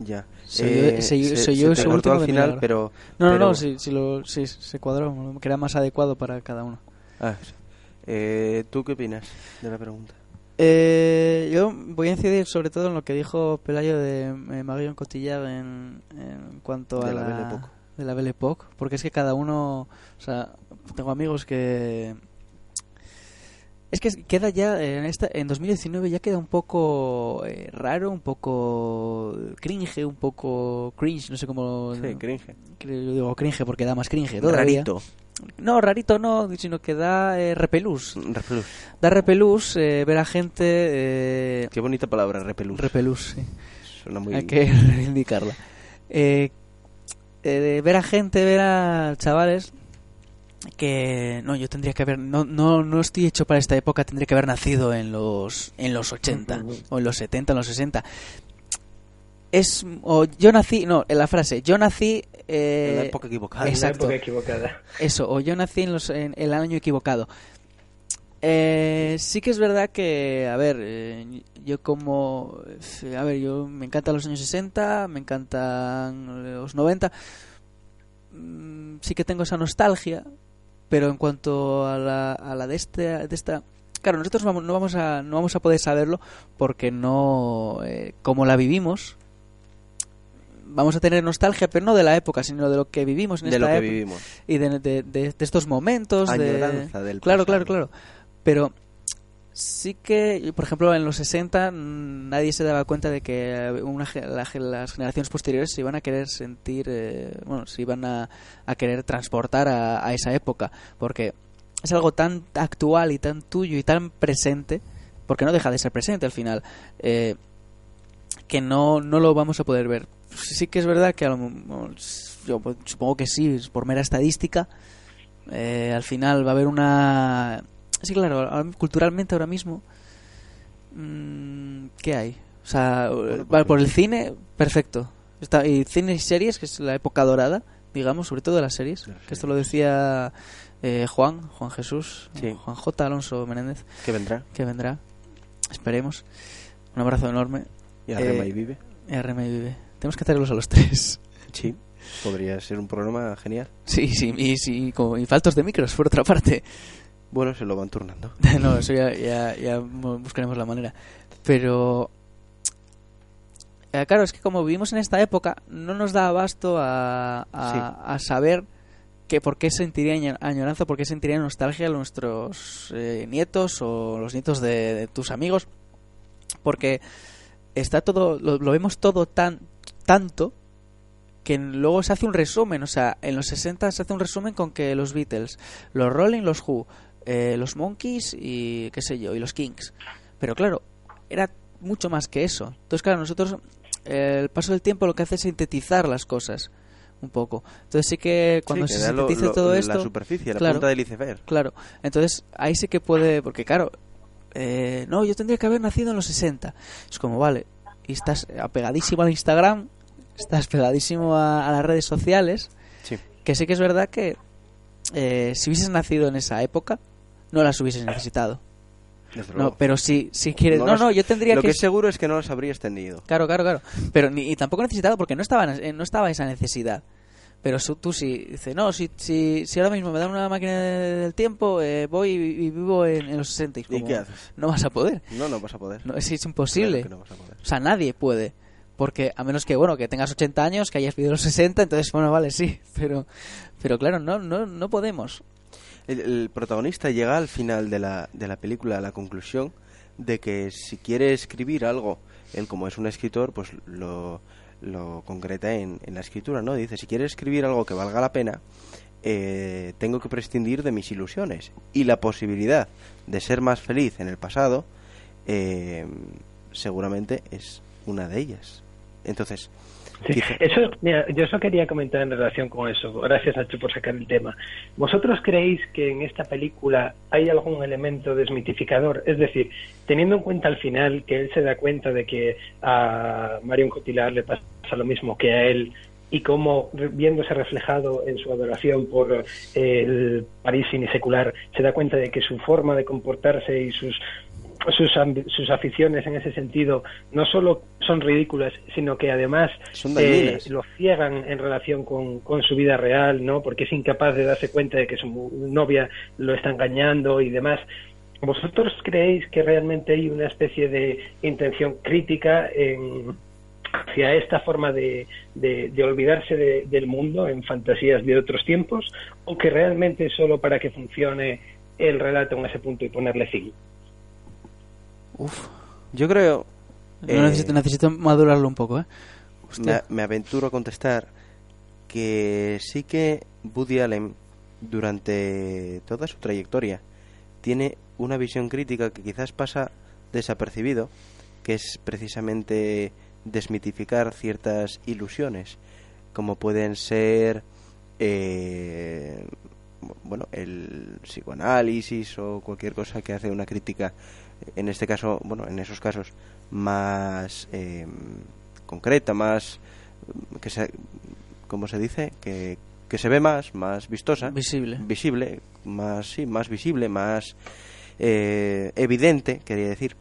Ya.
Soy eh,
se,
yo
se
ese último
al final, pero...
No, no,
pero...
no, si, si, lo, si se cuadró, que era más adecuado para cada uno.
Ah, eh, ¿Tú qué opinas de la pregunta?
Eh, yo voy a incidir sobre todo en lo que dijo Pelayo de eh, Marion Cotillard en, en cuanto
de
a
la,
la,
Belle Époque.
de la Belle Époque, porque es que cada uno, o sea, tengo amigos que es que queda ya en esta en 2019 ya queda un poco eh, raro, un poco cringe, un poco cringe, no sé cómo
Sí, cringe.
Yo digo cringe porque da más cringe todavía.
Rarito.
No, rarito no, sino que da eh, repelús.
Repelús.
Da repelús eh, ver a gente eh,
Qué bonita palabra, repelús.
repelús, sí.
Suena muy
Hay que *laughs* reivindicarla. Eh, eh, ver a gente, ver a chavales que no yo tendría que haber no no no estoy hecho para esta época tendría que haber nacido en los en los 80 o en los 70 en los 60 es o yo nací no en la frase yo nací eh,
En la época equivocada.
exacto.
En la época equivocada.
eso o yo nací en los en el año equivocado eh, sí que es verdad que a ver eh, yo como a ver yo me encantan los años 60 me encantan los 90 mm, sí que tengo esa nostalgia pero en cuanto a la, a la de, este, de esta claro nosotros vamos, no vamos a no vamos a poder saberlo porque no eh, como la vivimos vamos a tener nostalgia pero no de la época sino de lo que vivimos en
de
esta
lo que
época
vivimos.
y de, de, de, de estos momentos de
Añoranza del
claro
pasado.
claro claro pero sí que por ejemplo en los 60 mm, nadie se daba cuenta de que una, la las generaciones posteriores se iban a querer sentir eh, bueno se iban a, a querer transportar a, a esa época porque es algo tan actual y tan tuyo y tan presente porque no deja de ser presente al final eh, que no, no lo vamos a poder ver sí que es verdad que a lo- yo pues, supongo que sí por mera estadística eh, al final va a haber una sí claro culturalmente ahora mismo mm, ¿qué hay? o sea vale, por el cine perfecto Está, y cine y series que es la época dorada digamos sobre todo de las series que esto lo decía eh, Juan Juan Jesús
Sí.
Juan J Alonso Menéndez
¿Qué vendrá?
que vendrá esperemos un abrazo enorme
Y Arrema
Eh,
y Vive.
y a Rema y Vive tenemos que traerlos a los tres
Sí. Podría ser un programa genial.
sí sí y, sí, como, y faltos de micros por otra parte
Bueno, se lo van turnando. *laughs*
no, eso ya, ya, ya bu- buscaremos la manera. Pero, eh, claro, es que como vivimos en esta época, no nos da abasto a, a,
Sí.
a saber que por qué sentiría año- añoranza, por qué sentiría nostalgia nuestros eh, nietos o los nietos de, de tus amigos. Porque está todo, lo, lo vemos todo tan tanto que luego se hace un resumen, o sea, en los 60 se hace un resumen con que los Beatles, los Rolling, los Who, eh, los Monkeys y qué sé yo, y los Kings. Pero claro, era mucho más que eso. Entonces, claro, nosotros eh, el paso del tiempo lo que hace es sintetizar las cosas. un poco. Entonces sí que cuando
Sí,
se
lo-
sintetiza
lo-
todo
la
esto...
superficie, la
claro,
punta del iceberg.
Claro, entonces ahí sí que puede, porque claro, eh, no, yo tendría que haber nacido en los 60. Es como, vale, y estás apegadísimo al Instagram, estás pegadísimo a, a las redes sociales,
Sí.
que sí que es verdad que eh, si hubieses nacido en esa época, no las hubieses necesitado. No, pero si, si quieres... No, no,
las-
yo tendría
Lo
que...
que es seguro es que no las habrías tenido.
Claro, claro, claro. Pero ni, y tampoco necesitado porque no estaba, en- no estaba esa necesidad. Pero su- tú si dices, no, si, si, si ahora mismo me dan una máquina del tiempo, eh, voy y, y vivo en, en los 60. Y,
¿Y
como,
qué haces?
No vas a poder.
No, no vas a poder.
No, es, es imposible.
Claro que no vas a poder.
O sea, nadie puede. Porque a menos que, bueno, que tengas 80 años, que hayas vivido los 60, entonces, bueno, vale, sí. *laughs* Pero, pero claro, no, no, no podemos.
El, protagonista llega al final de la, de la película a la conclusión de que si quiere escribir algo, él como es un escritor, pues lo, lo concreta en, en la escritura, ¿no? Dice, si quiere escribir algo que valga la pena, eh, tengo que prescindir de mis ilusiones. Y la posibilidad de ser más feliz en el pasado, eh, seguramente es una de ellas. Entonces,
Sí, Eso, mira, yo eso quería comentar en relación con eso. Gracias, Nacho, por sacar el tema. ¿Vosotros creéis que en esta película hay algún elemento desmitificador? Es decir, teniendo en cuenta al final que él se da cuenta de que a Marion Cotillard le pasa lo mismo que a él y cómo viéndose reflejado en su adoración por eh, el París finisecular se da cuenta de que su forma de comportarse y sus sus, sus aficiones en ese sentido no solo son ridículas, sino que además eh, lo ciegan en relación con, con su vida real, ¿no? Porque es incapaz de darse cuenta de que su novia lo está engañando y demás. ¿Vosotros creéis que realmente hay una especie de intención crítica en, hacia esta forma de, de- de olvidarse de- del mundo en fantasías de otros tiempos o que realmente es solo para que funcione el relato en ese punto y ponerle fin?
Uf.
yo creo...
Yo
eh,
necesito, necesito madurarlo un poco, ¿eh?
me aventuro a contestar que sí que Woody Allen durante toda su trayectoria tiene una visión crítica que quizás pasa desapercibido, que es precisamente desmitificar ciertas ilusiones, como pueden ser eh, bueno el psicoanálisis o cualquier cosa que hace una crítica en este caso bueno en esos casos más eh, concreta más que se como se dice que, que se ve más más vistosa.
Visible.
visible más sí más visible más eh, evidente quería decir.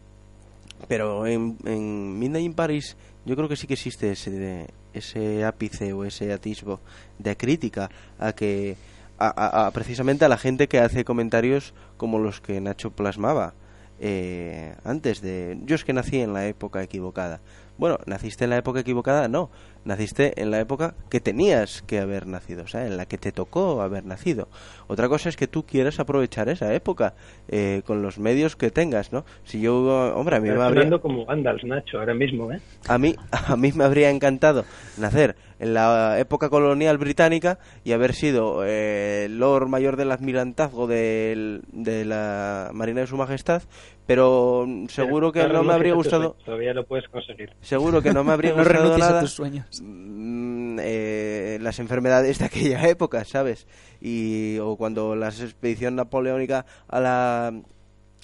Pero en, en Midnight in Paris yo creo que sí que existe ese ese ápice o ese atisbo de crítica a que a, a- a precisamente a la gente que hace comentarios como los que Nacho plasmaba eh, antes de yo es que nací en la época equivocada bueno naciste en la época equivocada no. Naciste en la época que tenías que haber nacido o sea en la que te tocó haber nacido. Otra cosa es que tú quieras aprovechar esa época eh, con los medios que tengas no si yo hombre a mí me habría
como Gandalf, Nacho, ahora mismo, ¿eh?
a mí, a mí me habría encantado nacer en la época colonial británica y haber sido eh, Lord Mayor del Admirantazgo del- de la Marina de Su Majestad, pero seguro que no me habría gustado,
Todavía lo puedes conseguir.
seguro que no me habría *laughs*
No
gustado
a
nada
tus sueños.
mm, eh, las enfermedades de aquella *laughs* época, ¿sabes? Y o cuando la expedición napoleónica a la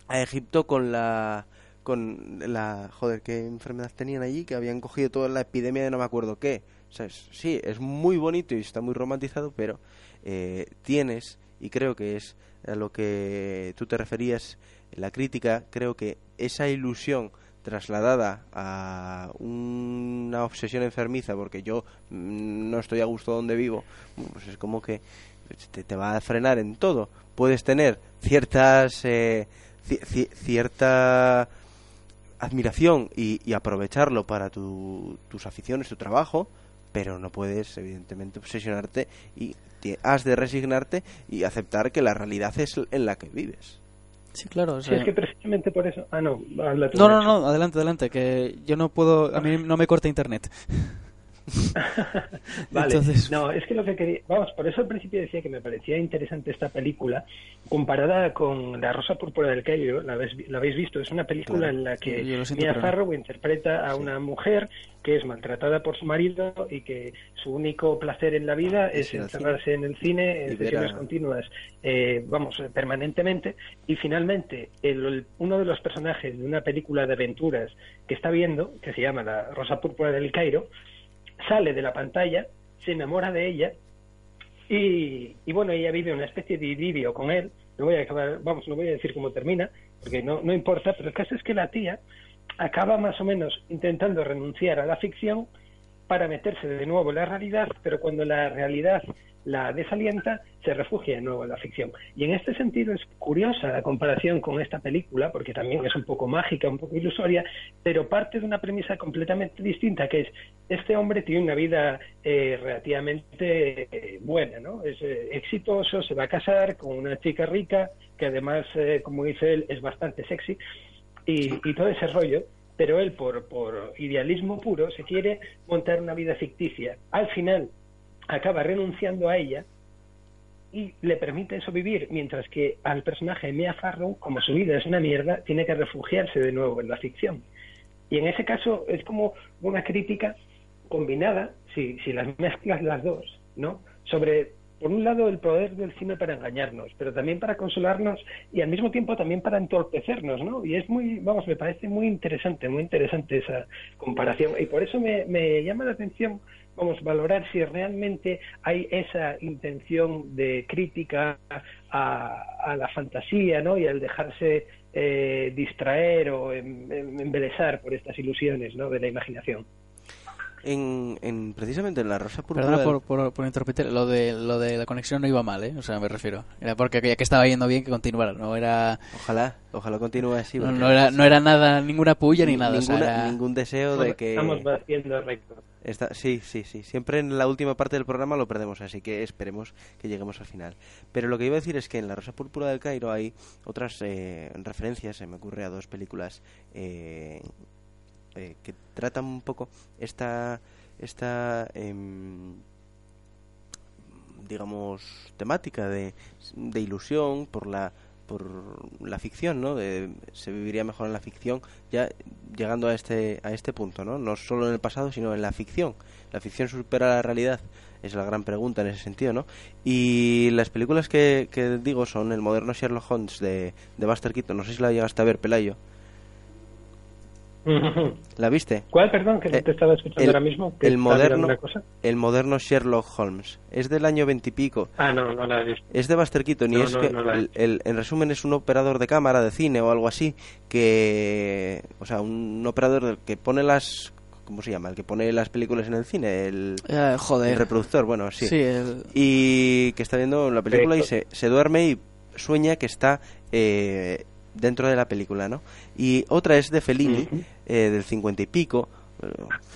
a Egipto con la con la joder qué enfermedad tenían allí que habían cogido toda la epidemia de no me acuerdo qué ¿sabes? sí es muy bonito y está muy romantizado pero eh, tienes y creo que es a lo que tú te referías la crítica creo que esa ilusión trasladada a una obsesión enfermiza porque yo mm, no estoy a gusto donde vivo pues es como que te, va a frenar en todo puedes tener ciertas eh, ci- ci- cierta admiración y, y aprovecharlo para tu- tus aficiones, tu trabajo, pero no puedes, evidentemente, obsesionarte y te- has de resignarte y aceptar que la realidad es en la que vives.
Sí, claro. o
Sí,
sea-
es que precisamente por eso... Ah, no, habla tú,
No, no, no, adelante, adelante, que yo no puedo, a mí no me corta internet. *laughs* *laughs*
vale.
Entonces-
No, es que lo que quería. Vamos, por eso al principio decía que me parecía interesante esta película, comparada con La Rosa Púrpura del Cairo. ¿La habéis, la habéis visto? Es una película
Claro.
en la que
Sí,
Mia
no.
Farrow interpreta a una mujer que es maltratada por su marido y que su único placer en la vida
Es
encerrarse en el cine en
ver
sesiones continuas, eh, vamos, eh, permanentemente. Y finalmente, el- el- uno de los personajes de una película de aventuras que está viendo, que se llama La Rosa Púrpura del Cairo, sale de la pantalla, se enamora de ella y, y bueno, ella vive una especie de idilio con él. No voy a acabar, vamos, no voy a decir cómo termina, porque no, no importa, pero el caso es que la tía acaba más o menos intentando renunciar a la ficción para meterse de nuevo en la realidad, pero cuando la realidad la desalienta, se refugia de nuevo en la ficción. Y en este sentido es curiosa la comparación con esta película, porque también es un poco mágica, un poco ilusoria, pero parte de una premisa completamente distinta, que es, este hombre tiene una vida eh, relativamente eh, buena, ¿no? Es eh, exitoso, se va a casar con una chica rica, que además, eh, como dice él, es bastante sexy, y, y todo ese rollo, pero él por, por idealismo puro se quiere montar una vida ficticia. Al final acaba renunciando a ella y le permite eso vivir, mientras que al personaje de Mia Farrow, como su vida es una mierda, tiene que refugiarse de nuevo en la ficción. Y en ese caso es como una crítica combinada, si, si las mezclas las dos, ¿no? Sobre, por un lado, el poder del cine para engañarnos, pero también para consolarnos y al mismo tiempo también para entorpecernos, ¿no? Y es muy, vamos, me parece muy interesante, muy interesante esa comparación. Y por eso me, me llama la atención, vamos, valorar si realmente hay esa intención de crítica a, a la fantasía, ¿no? Y al dejarse eh, distraer o em- em- embelesar por estas ilusiones, ¿no? De la imaginación.
En, en, precisamente en La Rosa Púrpura
Perdona
del-
por, por, por interrumpirte, lo de, lo de la conexión no iba mal, ¿eh? O sea, me refiero. Era porque ya que estaba yendo bien que continuara, no era...
Ojalá, ojalá continúe así.
No, era, no era nada, ninguna puya ni nada. o sea,
ninguna-
era-
Ningún deseo de que...
Estamos batiendo récord.
Está- sí, sí, sí. Siempre en la última parte del programa lo perdemos, así que esperemos que lleguemos al final. Pero lo que iba a decir es que en La Rosa Púrpura del Cairo hay otras eh, referencias, se me ocurre a dos películas eh, eh, que tratan un poco esta, esta em, digamos, temática de, de ilusión por la por la ficción, ¿no? De, se viviría mejor en la ficción, ya llegando a este a este punto, ¿no? No solo en el pasado, sino en la ficción. La ficción supera la realidad, es la gran pregunta en ese sentido, ¿no? Y las películas que, que digo son el moderno Sherlock Holmes de, de Buster Keaton. No sé si la llegaste a ver, Pelayo. ¿La viste?
¿Cuál, perdón, que
Eh,
te estaba escuchando
el-
ahora mismo? que
el moderno-
una cosa?
El moderno Sherlock Holmes. Es del año veintipico.
Ah, no, no la he visto.
Es de Buster Keaton y
No,
es
no,
que,
no
el, el- en resumen, es un operador de cámara de cine o algo así que, o sea, un operador del que pone las, ¿cómo se llama? El que pone las películas en el cine, el,
Eh,
el
joder.
reproductor, bueno, sí.
Sí, el-
Y que está viendo la película y se, se duerme y sueña que está eh, dentro de la película, ¿no? Y otra es de Fellini. Eh, del cincuenta y pico, eh,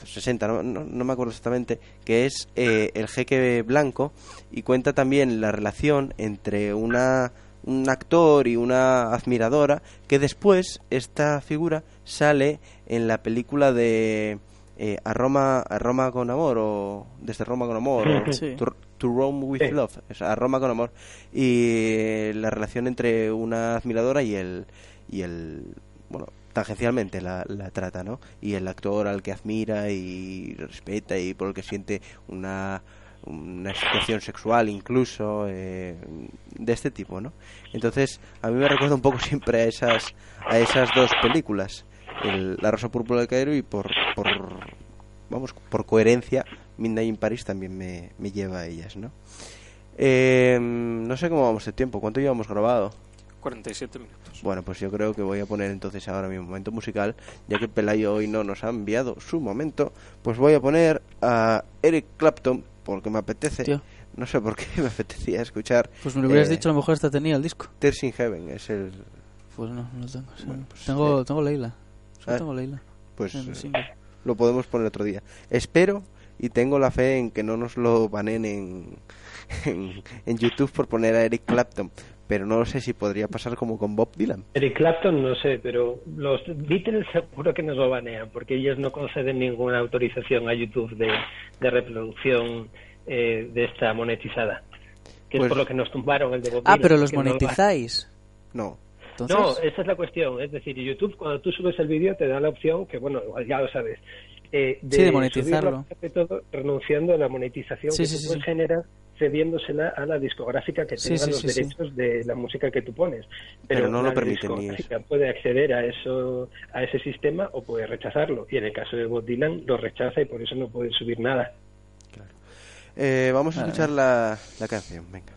60, no, no, no me acuerdo exactamente, que es eh, El jeque blanco y cuenta también la relación entre una un actor y una admiradora que después esta figura sale en la película de eh, a Roma a Roma con amor o desde Roma con amor o
Sí.
to, to Rome with
Sí.
Love a Roma con amor y eh, la relación entre una admiradora y el y el bueno tangencialmente la, la trata no y el actor al que admira y respeta y por el que siente una una situación sexual incluso eh, de este tipo no entonces a mí me recuerda un poco *laughs* siempre a esas a esas dos películas. El- la rosa púrpura del Cairo y por por vamos por coherencia Midnight in Paris también me, me lleva a ellas no Eh, no sé cómo vamos de tiempo. Cuánto llevamos grabado
47 minutos.
bueno, pues yo creo que voy a poner entonces ahora mi momento musical, ya que Pelayo hoy no nos ha enviado su momento, pues voy a poner a Eric Clapton, porque me apetece,
Tío.
no sé por qué *laughs* me apetecía escuchar
Pues me lo hubieras
eh,
dicho, a lo mejor hasta tenía el disco.
Tears in Heaven, es el,
Pues no, no lo tengo. sí.
Bueno, pues,
tengo,
eh,
tengo Leila. Solo
ah,
tengo Leila.
pues eh, lo podemos poner otro día. Espero y tengo la fe en que no nos lo banen en, *laughs* en, en YouTube por poner a Eric Clapton,
pero no sé si podría pasar como con Bob Dylan.
Eric Clapton no sé, pero los Beatles seguro que nos lo banean, porque ellos no conceden ninguna autorización a YouTube de, de reproducción eh, de esta monetizada. Que
Pues-
es por lo que nos tumbaron el de Bob
Ah,
Dylan,
pero los
que no lo-
monetizáis.
No.
Entonces,
No, esa es la cuestión. Es decir, YouTube, cuando tú subes el vídeo, te da la opción, que bueno, ya lo sabes, eh,
Sí, de monetizarlo.
subirlo, de todo, renunciando a la monetización
Sí,
que
sí,
tú puedes generar cediéndosela a la discográfica que
Sí,
tenga
sí,
los
sí, sí.
derechos de la música que tú pones.
Pero no lo
la
permiten ni
discográfica puede acceder a eso a ese sistema o puede rechazarlo. Y en el caso de Bob Dylan lo rechaza y por eso no puede subir nada.
Eh, vamos a escuchar la, la canción, venga.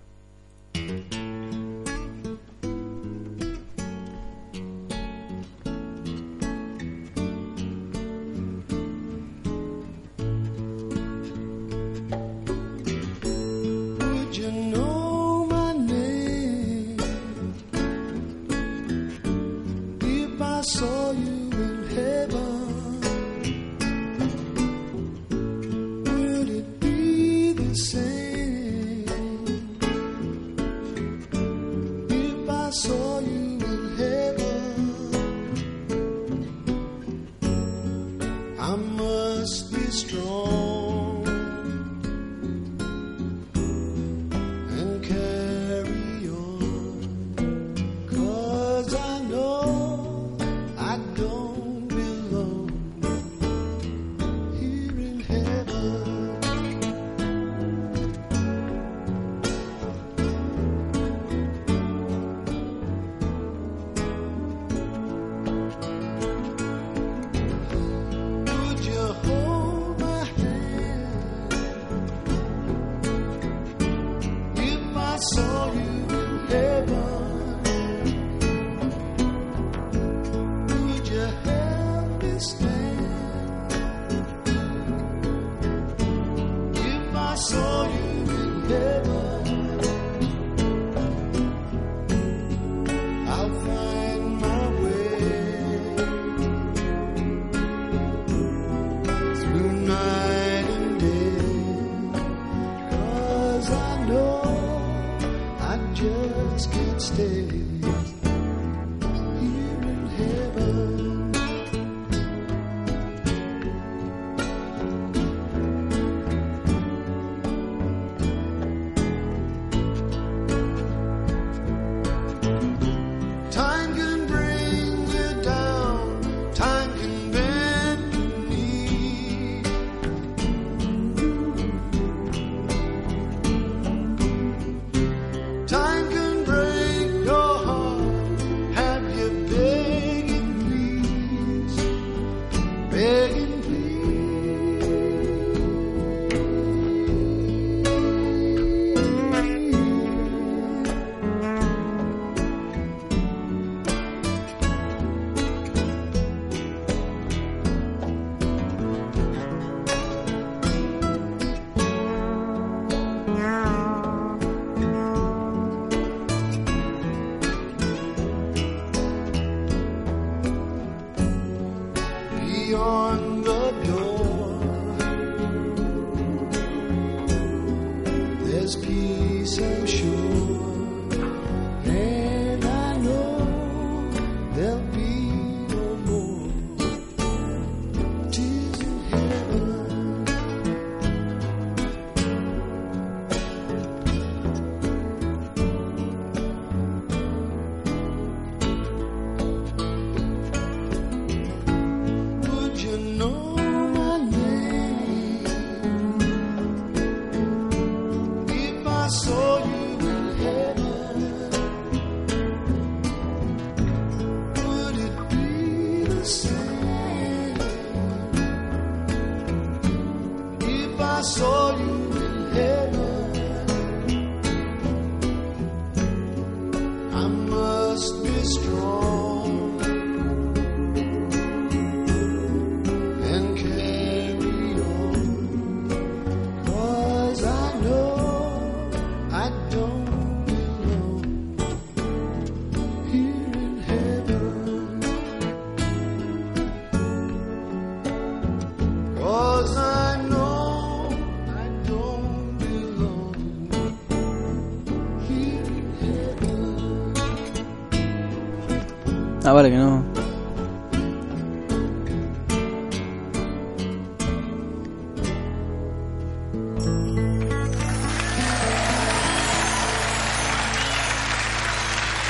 Ah, vale, que no.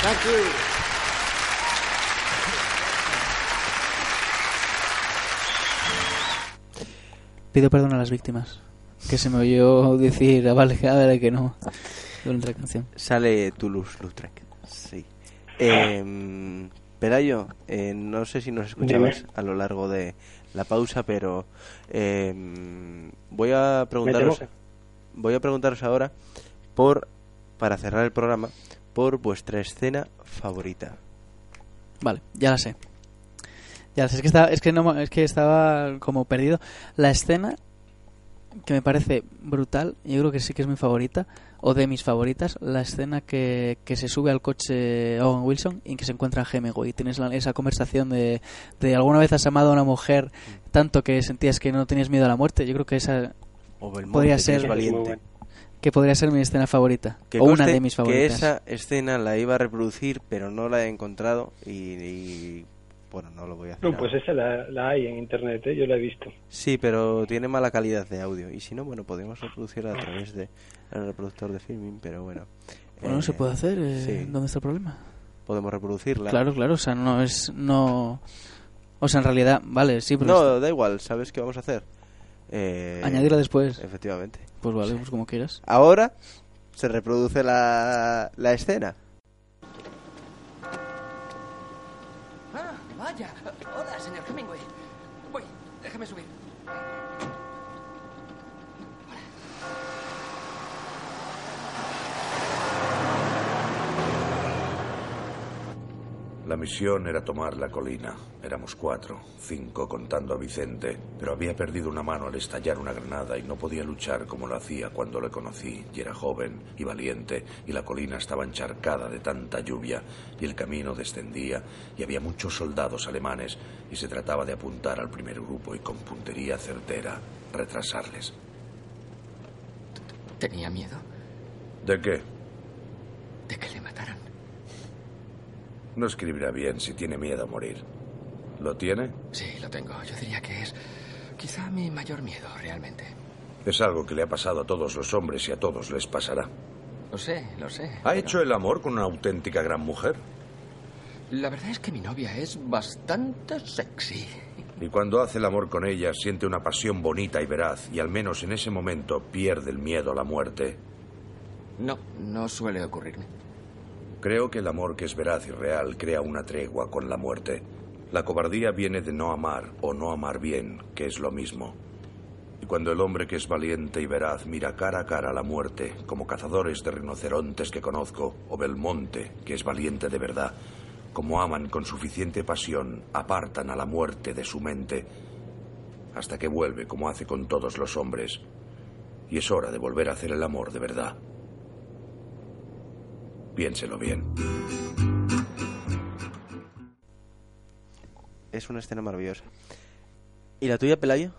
Thank you.
Pido perdón a las víctimas. Que se me oyó decir, ah, vale, a ver, que no. Durante la canción.
Sale Toulouse-Lautrec. Sí. Eh, Pelayo, eh, no sé si nos escuchabas
Dime.
a lo largo de la pausa, pero eh, voy a preguntaros, voy a preguntaros ahora por para cerrar el programa por vuestra escena favorita.
Vale, ya la sé. Ya la sé. Es que, estaba, es, que no, es que estaba como perdido. La escena que me parece brutal, yo creo que sí que es mi favorita, o de mis favoritas, la escena que, que se sube al coche Owen Wilson y que se encuentra a Hemingway. Y tienes la- esa conversación de, de alguna vez has amado a una mujer tanto que sentías que no tenías miedo a la muerte. Yo creo que esa
O Belmonte,
Podría ser-
valiente.
que podría ser mi escena favorita.
Que
o una de mis favoritas.
Que esa escena la iba a reproducir, pero no la he encontrado y, y, bueno, no lo voy a hacer.
No, pues esa la, la hay en internet, ¿eh? yo la he visto.
Sí, pero tiene mala calidad de audio. Y si no, bueno, podemos reproducirla a través de el reproductor de filming, pero bueno.
Bueno,
Eh,
se puede hacer. eh,
sí.
¿Dónde está el problema?
Podemos reproducirla.
Claro, claro. O sea, no es. no O sea, en realidad, vale, sí, pero.
No, da igual, ¿sabes qué vamos a hacer? Eh,
Añadirla después.
Efectivamente.
Pues vale, pues como quieras.
Ahora se reproduce la, la escena.
Ah, vaya. Hola, señor Hemingway. Voy, déjame subir.
La misión era tomar la colina. Éramos cuatro, cinco contando a Vicente, pero había perdido una mano al estallar una granada y no podía luchar como lo hacía cuando le conocí. Y era joven y valiente, y la colina estaba encharcada de tanta lluvia, y el camino descendía, y había muchos soldados alemanes, y se trataba de apuntar al primer grupo y con puntería certera retrasarles.
Tenía miedo
¿De qué?
de que le mataran.
No escribirá bien si tiene miedo a morir. ¿Lo tiene?
Sí, lo tengo. Yo diría que es quizá mi mayor miedo, realmente.
Es algo que le ha pasado a todos los hombres y a todos les pasará.
Lo sé, lo sé.
¿Ha
pero
hecho el amor con una auténtica gran mujer?
La verdad es que mi novia es bastante sexy.
Y cuando hace el amor con ella siente una pasión bonita y veraz y al menos en ese momento pierde el miedo a la muerte.
No, no suele ocurrirme.
Creo que el amor que es veraz y real crea una tregua con la muerte. La cobardía viene de no amar o no amar bien, que es lo mismo. Y cuando el hombre que es valiente y veraz mira cara a cara a la muerte, como cazadores de rinocerontes que conozco, o Belmonte, que es valiente de verdad, como aman con suficiente pasión, apartan a la muerte de su mente, hasta que vuelve como hace con todos los hombres. Y es hora de volver a hacer el amor de verdad. Piénselo bien.
Es una escena maravillosa. ¿Y la tuya, Pelayo?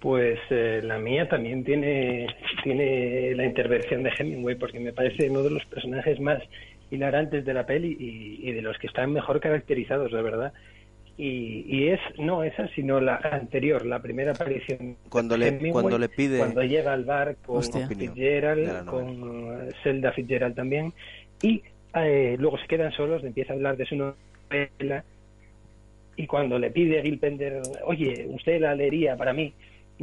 Pues eh, la mía también tiene, tiene la intervención de Hemingway, porque me parece uno de los personajes más hilarantes de la peli y, y de los que están mejor caracterizados, la verdad. Y, y es, no esa, sino la anterior, la primera aparición.
Cuando le-
Hemingway,
cuando le pide-
Cuando llega al bar con
Hostia.
Fitzgerald, con Zelda Fitzgerald también, y eh, luego se quedan solos, le empieza a hablar de su novela, y cuando le pide a Gil Pender, oye, usted la leería para mí,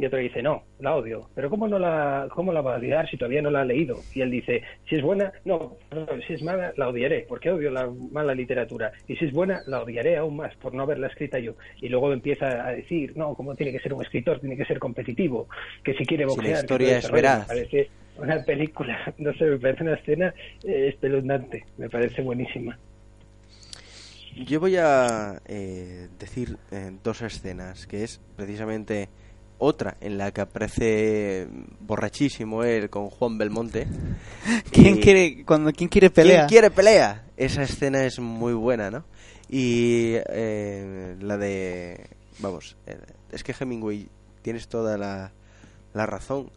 y otro dice, no, la odio. Pero ¿cómo no la, cómo la va a odiar si todavía no la ha leído? Y él dice, si es buena, no, perdón, si es mala, la odiaré, porque odio la mala literatura. Y si es buena, la odiaré aún más por no haberla escrita yo. Y luego empieza a decir, no, como tiene que ser un escritor, tiene que ser competitivo, que si quiere
Si la
boxear...
historia es veraz.
Parece una película, *laughs* no sé, me parece una escena eh, espeluznante, me parece buenísima.
Yo voy a eh, decir eh, dos escenas, que es precisamente otra en la que aparece borrachísimo él con Juan Belmonte. *laughs*
¿Quién
Y-
quiere, cuando, ¿quién quiere pelea?
¿Quién quiere pelea? Esa escena es muy buena, ¿no? Y eh, la de... Vamos, eh, es que Hemingway tienes toda la, la razón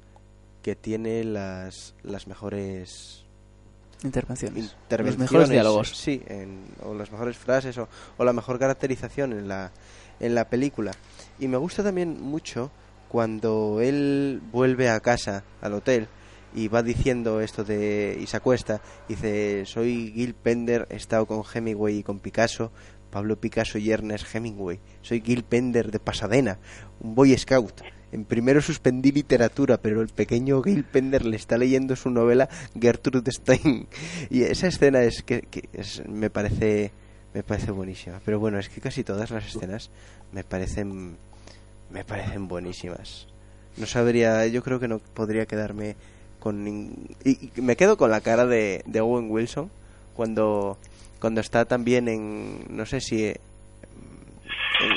que tiene las, las mejores
Intervenciones.
intervenciones,
Los mejores diálogos.
sí, en- o las mejores frases o, o la mejor caracterización en la, en la película. Y me gusta también mucho cuando él vuelve a casa, al hotel, y va diciendo esto de y se acuesta, dice, soy Gil Pender, he estado con Hemingway y con Picasso, Pablo Picasso y Ernest Hemingway, soy Gil Pender de Pasadena, un boy scout. En primero suspendí literatura, pero el pequeño Gil Pender le está leyendo su novela Gertrude Stein. Y esa escena es que, que es- me parece me parece buenísima. Pero bueno, es que casi todas las escenas me parecen me parecen buenísimas. No sabría, yo creo que no podría quedarme con y, me quedo con la cara de, de Owen Wilson cuando cuando está también en no sé si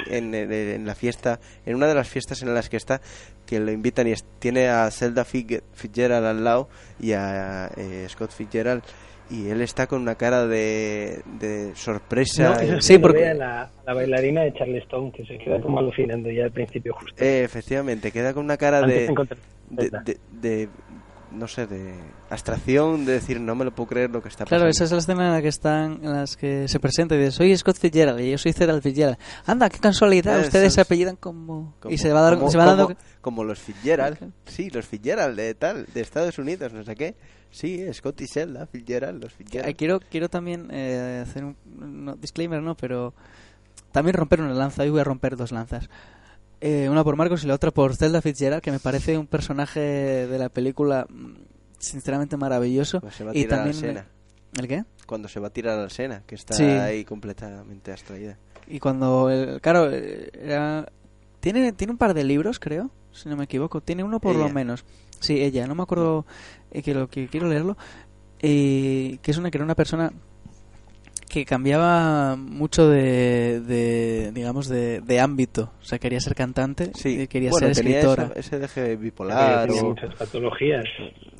en, la fiesta, en una de las fiestas en las que está, que lo invitan y tiene a Zelda Fitzgerald al lado y a eh, Scott Fitzgerald y él está con una cara de, de sorpresa.
No, sí, porque... la, la bailarina de Charleston, que se queda como alucinando ya al principio justo.
Eh, efectivamente, queda con una cara de- no sé, de abstracción, de decir, no me lo puedo creer lo que está pasando.
Claro, esa es la escena en la que están, en las que se presenta y dice, soy Scott Fitzgerald y yo soy Gerald Fitzgerald. Anda, qué casualidad,
Eh,
ustedes se apellidan como...
Como-
y se va, dar-
como-
se va dando...
como- los Fitzgerald, sí, los Fitzgerald de tal, de Estados Unidos, no sé qué. Sí, Scott y Zelda, Fitzgerald, los
Eh,
Fitzgerald.
quiero, quiero también eh, hacer un no, disclaimer, ¿no? Pero también romper una lanza. Hoy voy a romper dos lanzas. Eh, una por Marcos y la otra por Zelda Fitzgerald, que me parece un personaje de la película sinceramente maravilloso.
Pues se va a
y
tirar
también
al Sena.
¿El qué?
Cuando se va a tirar al Sena, que está
Sí.
ahí completamente abstraída.
Y cuando, el, claro, eh, era- tiene, tiene un par de libros, creo, si no me equivoco. Tiene uno por lo menos. Sí, ella, no me acuerdo eh, que lo que quiero leerlo. Y que es una que era una persona que cambiaba mucho de, de digamos, de, de ámbito. O sea, quería ser cantante, y quería
bueno,
ser escritora.
esa- ese deje bipolar. O-
muchas patologías.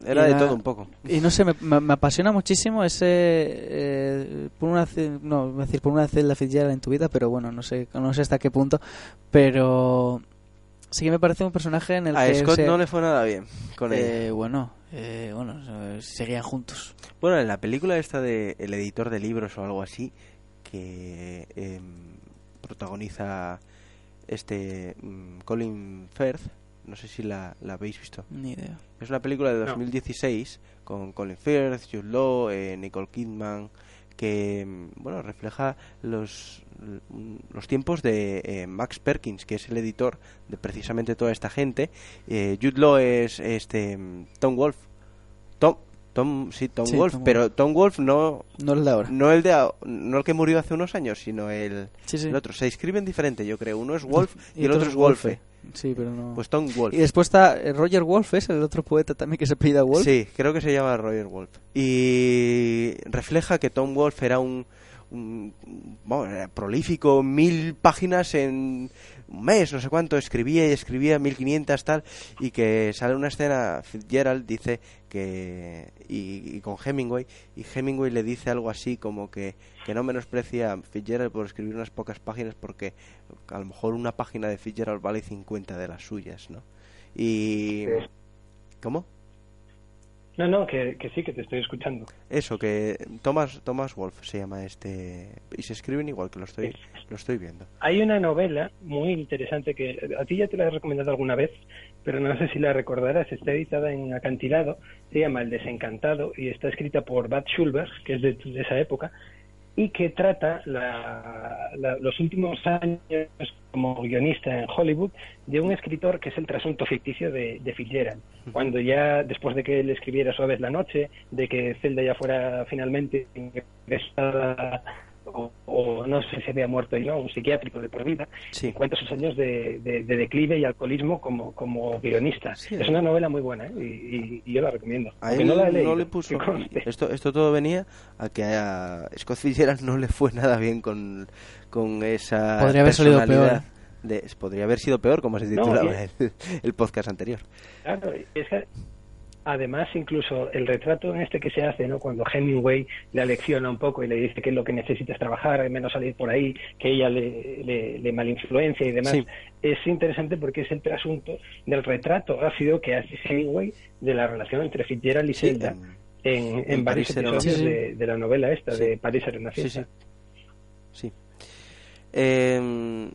Era de todo un poco.
Y no sé, me, me- apasiona muchísimo ese. eh, por una, no, a decir por una celda Fitzgerald en tu vida, pero bueno, no sé, no sé hasta qué punto. Pero sí que me parece un personaje en el
A
que.
Scott
se-
no le fue nada bien con
Eh,
ella.
bueno, eh, bueno, eh, seguían juntos.
Bueno, en la película esta de El editor de libros o algo así, que em, protagoniza este mm, Colin Firth, no sé si la, la habéis visto.
Ni idea.
Es una película de
No.
2016 con Colin Firth, Jude Law, eh, Nicole Kidman, que mm, bueno refleja los los tiempos de eh, Max Perkins, que es el editor de precisamente toda esta gente. Eh, Jude Law es este Tom Wolf. Tom Tom sí Tom
Sí,
Wolf,
Tom
pero Tom Wolf no
No el de ahora.
no el de no el que murió hace unos años, sino el,
Sí, sí.
el otro. Se escriben diferente, yo creo. Uno es Wolf *laughs* y, el otro es Wolfe.
Sí, pero no.
Pues Tom Wolf.
Y después está eh, Roger Wolf, es el otro poeta también que se apellida Wolf.
Sí, creo que se llama Roger Wolf. Y refleja que Tom Wolf era un, un- bueno, era prolífico, mil páginas en un mes, no sé cuánto, escribía y escribía, mil quinientas tal, y que sale una escena, Fitzgerald dice que, y, y con Hemingway, y Hemingway le dice algo así como que, que no menosprecia a Fitzgerald por escribir unas pocas páginas porque a lo mejor una página de Fitzgerald vale 50 de las suyas, ¿no? Y... ¿Cómo?
No, no, que, que sí, que te estoy escuchando.
Eso, que Thomas, Thomas Wolf se llama este. Y se escriben igual que lo estoy, lo estoy viendo.
Hay una novela muy interesante que a ti ya te la he recomendado alguna vez, pero no sé si la recordarás. Está editada en acantilado, se llama El Desencantado y está escrita por Bad Schulberg, que es de, de esa época, y que trata la- la- los últimos años como guionista en Hollywood de un escritor que es el trasunto ficticio de, de Fitzgerald. Cuando ya, después de que él escribiera Suaves la noche, de que Zelda ya fuera finalmente ingresada o, o no sé si había muerto y no, un psiquiátrico de por vida, y cuenta sus años de, de- de declive y alcoholismo como, como guionista. es una novela muy buena ¿eh? y, y- y yo la recomiendo.
A él
no la he
no
leído,
le puso. *laughs* Esto, esto todo venía a que a Scott Fitzgerald no le fue nada bien con, con esa.
Podría haber salido
personalidad de- podría haber sido peor, como se
No,
titulaba
y-
el, el podcast anterior.
Claro, es que además incluso el retrato en este que se hace, ¿no? Cuando Hemingway le alecciona un poco y le dice que lo que necesita es trabajar, menos salir por ahí, que ella le, le, le malinfluencia y demás,
Sí.
es interesante porque es el trasunto del retrato ácido que hace Hemingway de la relación entre Fitzgerald y
Sí,
Zelda.
en-
en, en
En
varios
París
episodios de, de la novela esta, de París
sí. Sí. Eh,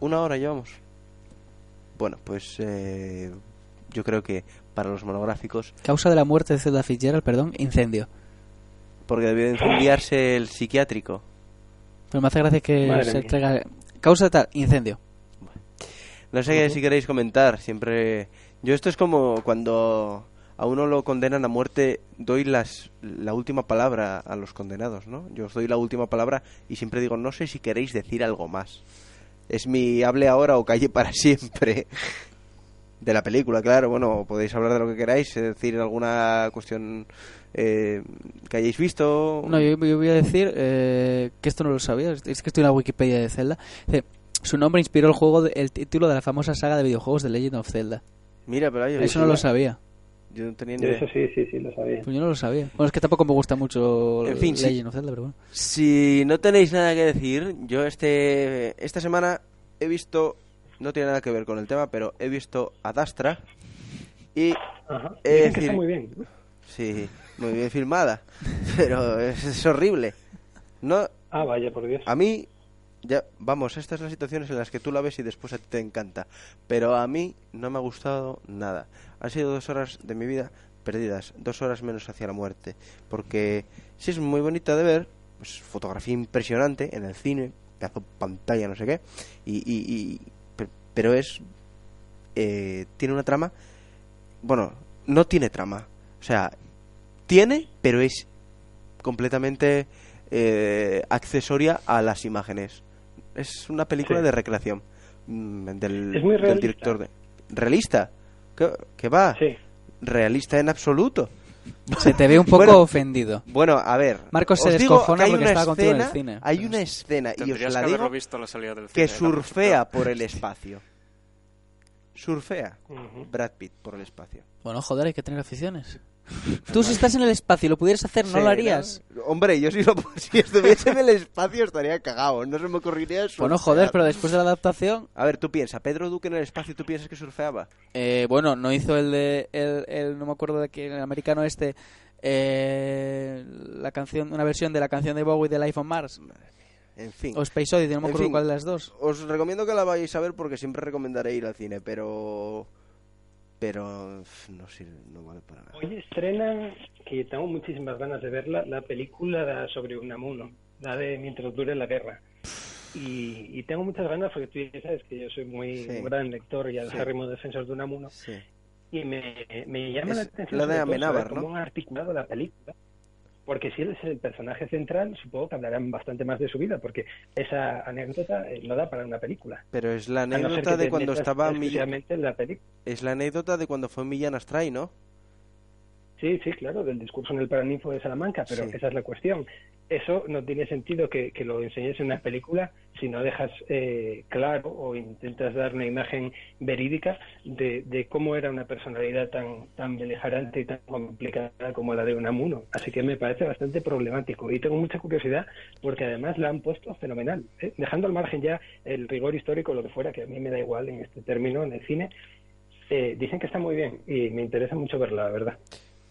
una hora llevamos. Bueno, pues eh, yo creo que para los monográficos,
Causa de la muerte de Zelda Fitzgerald, perdón, incendio.
porque debió de incendiarse el psiquiátrico.
Pero me hace gracia que
Madre
se
mía.
traiga... Causa de tal, incendio.
No sé si queréis comentar, siempre... Yo esto es como cuando a uno lo condenan a muerte, doy las, la última palabra a los condenados, ¿no? Yo os doy la última palabra y siempre digo, no sé si queréis decir algo más. Es mi hable ahora o calle para *laughs* siempre. De la película, claro, bueno, podéis hablar de lo que queráis, es decir, alguna cuestión eh, que hayáis visto.
No, yo, yo voy a decir eh, que esto no lo sabía. Es que estoy en la Wikipedia de Zelda. Dice, su nombre inspiró el juego, de- el título de la famosa saga de videojuegos de Legend of Zelda.
Mira, pero yo,
Eso no lo sabía.
yo no tenía ni.
Eso sí, sí, sí, lo sabía.
Pues yo no lo sabía. Bueno, es que tampoco me gusta mucho
En fin, sí.
Legend of Zelda, pero bueno.
Si no tenéis nada que decir, yo este esta semana he visto, no tiene nada que ver con el tema, pero he visto Ad Astra y
Ajá. Que
decir-
está muy bien.
sí, muy bien filmada, *laughs* pero es, es horrible. No,
Ah, vaya, por Dios.
a mí ya vamos, estas son las situaciones en las que tú la ves y después a ti te encanta, pero a mí no me ha gustado nada. Han sido dos horas de mi vida perdidas, dos horas menos hacia la muerte, porque sí es muy bonita de ver, pues fotografía impresionante en el cine, pedazo pantalla, no sé qué, y, pero es eh, tiene una trama, bueno, no tiene trama, o sea, tiene, pero es completamente eh, accesoria a las imágenes. Es una película
Sí.
de recreación mm, del,
Es muy
del director de realista. ¿Qué, qué va?
Sí.
Realista en absoluto.
Se te ve un poco
Bueno,
ofendido.
Bueno, a ver.
Marcos se descojona porque estaba contigo en el cine.
Hay una escena, y os la
que
digo,
visto la salida del
que
cine,
surfea por el espacio. Surfea. Brad Pitt por el espacio.
Bueno, joder, hay que tener aficiones. Tú si estás en el espacio y lo pudieras hacer, no
Sí,
lo harías.
¿no? Hombre, yo si, lo, *laughs* si estuviese en el espacio estaría cagado. No se me ocurriría eso.
Bueno, joder, pero después de la adaptación...
A ver, tú piensas, Pedro Duque en el espacio, ¿tú piensas que surfeaba?
Eh, bueno, no hizo el de... El, el- no me acuerdo de quién, el americano este... eh, la canción, una versión de la canción de Bowie de Life on Mars.
En fin.
O Space Oddity, no me
En
acuerdo
fin.
cuál de las dos.
Os recomiendo que la vayáis a ver porque siempre recomendaré ir al cine, pero... Pero... No sirve, no vale para nada.
Hoy estrenan, que tengo muchísimas ganas de verla, la película sobre Unamuno, la de Mientras dure la guerra. Y, y tengo muchas ganas porque tú ya sabes que yo soy muy
Sí.
gran lector y
Sí.
acérrimo defensor de Unamuno.
Sí.
Y me, me llama
Es
la atención
la de Amenábar,
saber cómo
¿no?
han articulado la película. Porque si él es el personaje central, supongo que hablarán bastante más de su vida, porque esa anécdota eh, no da para una película.
Pero es la
no
anécdota de cuando estaba Millán...
la película.
Es la anécdota de cuando fue Millán Astray, ¿no?
Sí, sí, claro, del discurso en el Paraninfo de Salamanca, pero
Sí.
esa es la cuestión. Eso no tiene sentido que, que lo enseñes en una película si no dejas eh, claro o intentas dar una imagen verídica de, de cómo era una personalidad tan, tan beligerante y tan complicada como la de Unamuno. Así que me parece bastante problemático y tengo mucha curiosidad porque además la han puesto fenomenal. ¿eh? Dejando al margen ya el rigor histórico, lo que fuera, que a mí me da igual en este término, en el cine, eh, dicen que está muy bien y me interesa mucho verla, la verdad.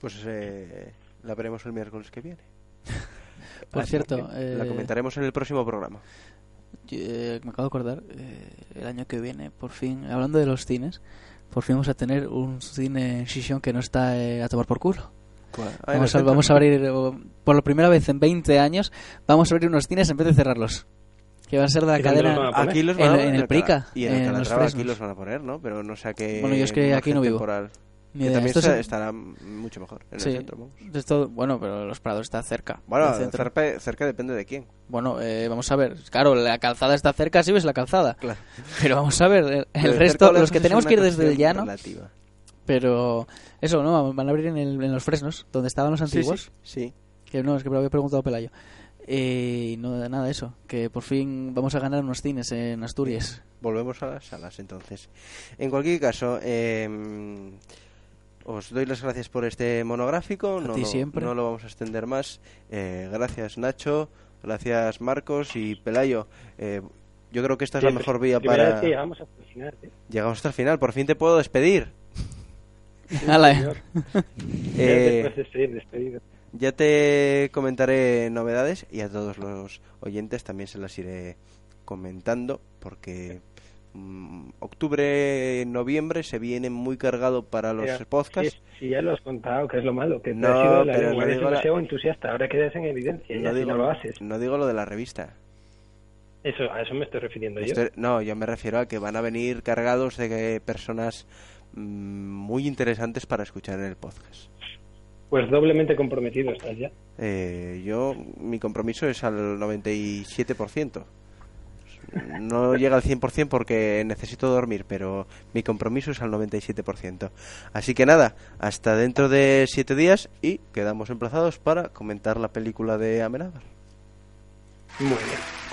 Pues eh, la veremos el miércoles que viene. *laughs*
Por
Así
cierto, *laughs*
la
eh,
comentaremos en el próximo programa.
Yo, eh, me acabo de acordar, eh, el año que viene, por fin, hablando de los cines, por fin vamos a tener un cine en Shishon que no está eh, a tomar por culo.
En el
Vamos a, vamos a abrir, por la primera vez en 20 años, vamos a abrir unos cines en vez de cerrarlos. Que van a ser de la
¿Y dónde los van
cadena?
Aquí los
en,
van a
en
poner
el Prica,
Y en, el
en
Calatrava aquí los van a poner, ¿no? Pero no sé a qué.
Bueno, yo es que aquí no vivo.
temporal. Que
idea.
también
es-
estará mucho mejor en
Sí,
el centro. vamos.
esto- bueno, pero los Prados está cerca.
Bueno, cerca, cerca depende de quién.
Bueno, eh, vamos a ver. Claro, la calzada está cerca, sí ves la calzada.
Claro.
Pero vamos a ver, el, resto, los que tenemos que ir desde el llano,
relativa.
pero eso, ¿no? Van a abrir en, el- en los fresnos, donde estaban los antiguos.
sí, sí.
Que no, es que me lo había preguntado Pelayo. Y no, nada, eso. Que por fin vamos a ganar unos cines en Asturias.
Volvemos a las salas entonces. En cualquier caso, eh, os doy las gracias por este monográfico. no,
ti
lo-
siempre.
no lo vamos a extender más. Eh, gracias Nacho, gracias Marcos y Pelayo. Eh, yo creo que esta es la
Sí,
mejor vía para...
vez que llegamos hasta el final, ¿eh?
Llegamos hasta el final, por fin te puedo despedir.
Señor. *laughs*
Eh,
Ya
te comentaré novedades y a todos los oyentes también se las iré comentando porque octubre, noviembre se viene muy cargado para los podcasts.
Sí, ya lo has contado, que es lo malo, que te
No,
has ido de la
pero no digo la-
demasiado entusiasta, ahora quedas en evidencia, ya
No
si
digo,
no lo haces.
no digo lo de la revista.
Eso, a eso me estoy refiriendo yo.
No, yo me refiero a que van a venir cargados de personas mm, muy interesantes para escuchar en el podcast.
Pues doblemente comprometido estás ya.
Eh, yo, mi compromiso es al 97%. No llega al 100% porque necesito dormir, pero mi compromiso es al 97%. Así que nada, hasta dentro de 7 días y quedamos emplazados para comentar la película de Amenábar.
Muy bien.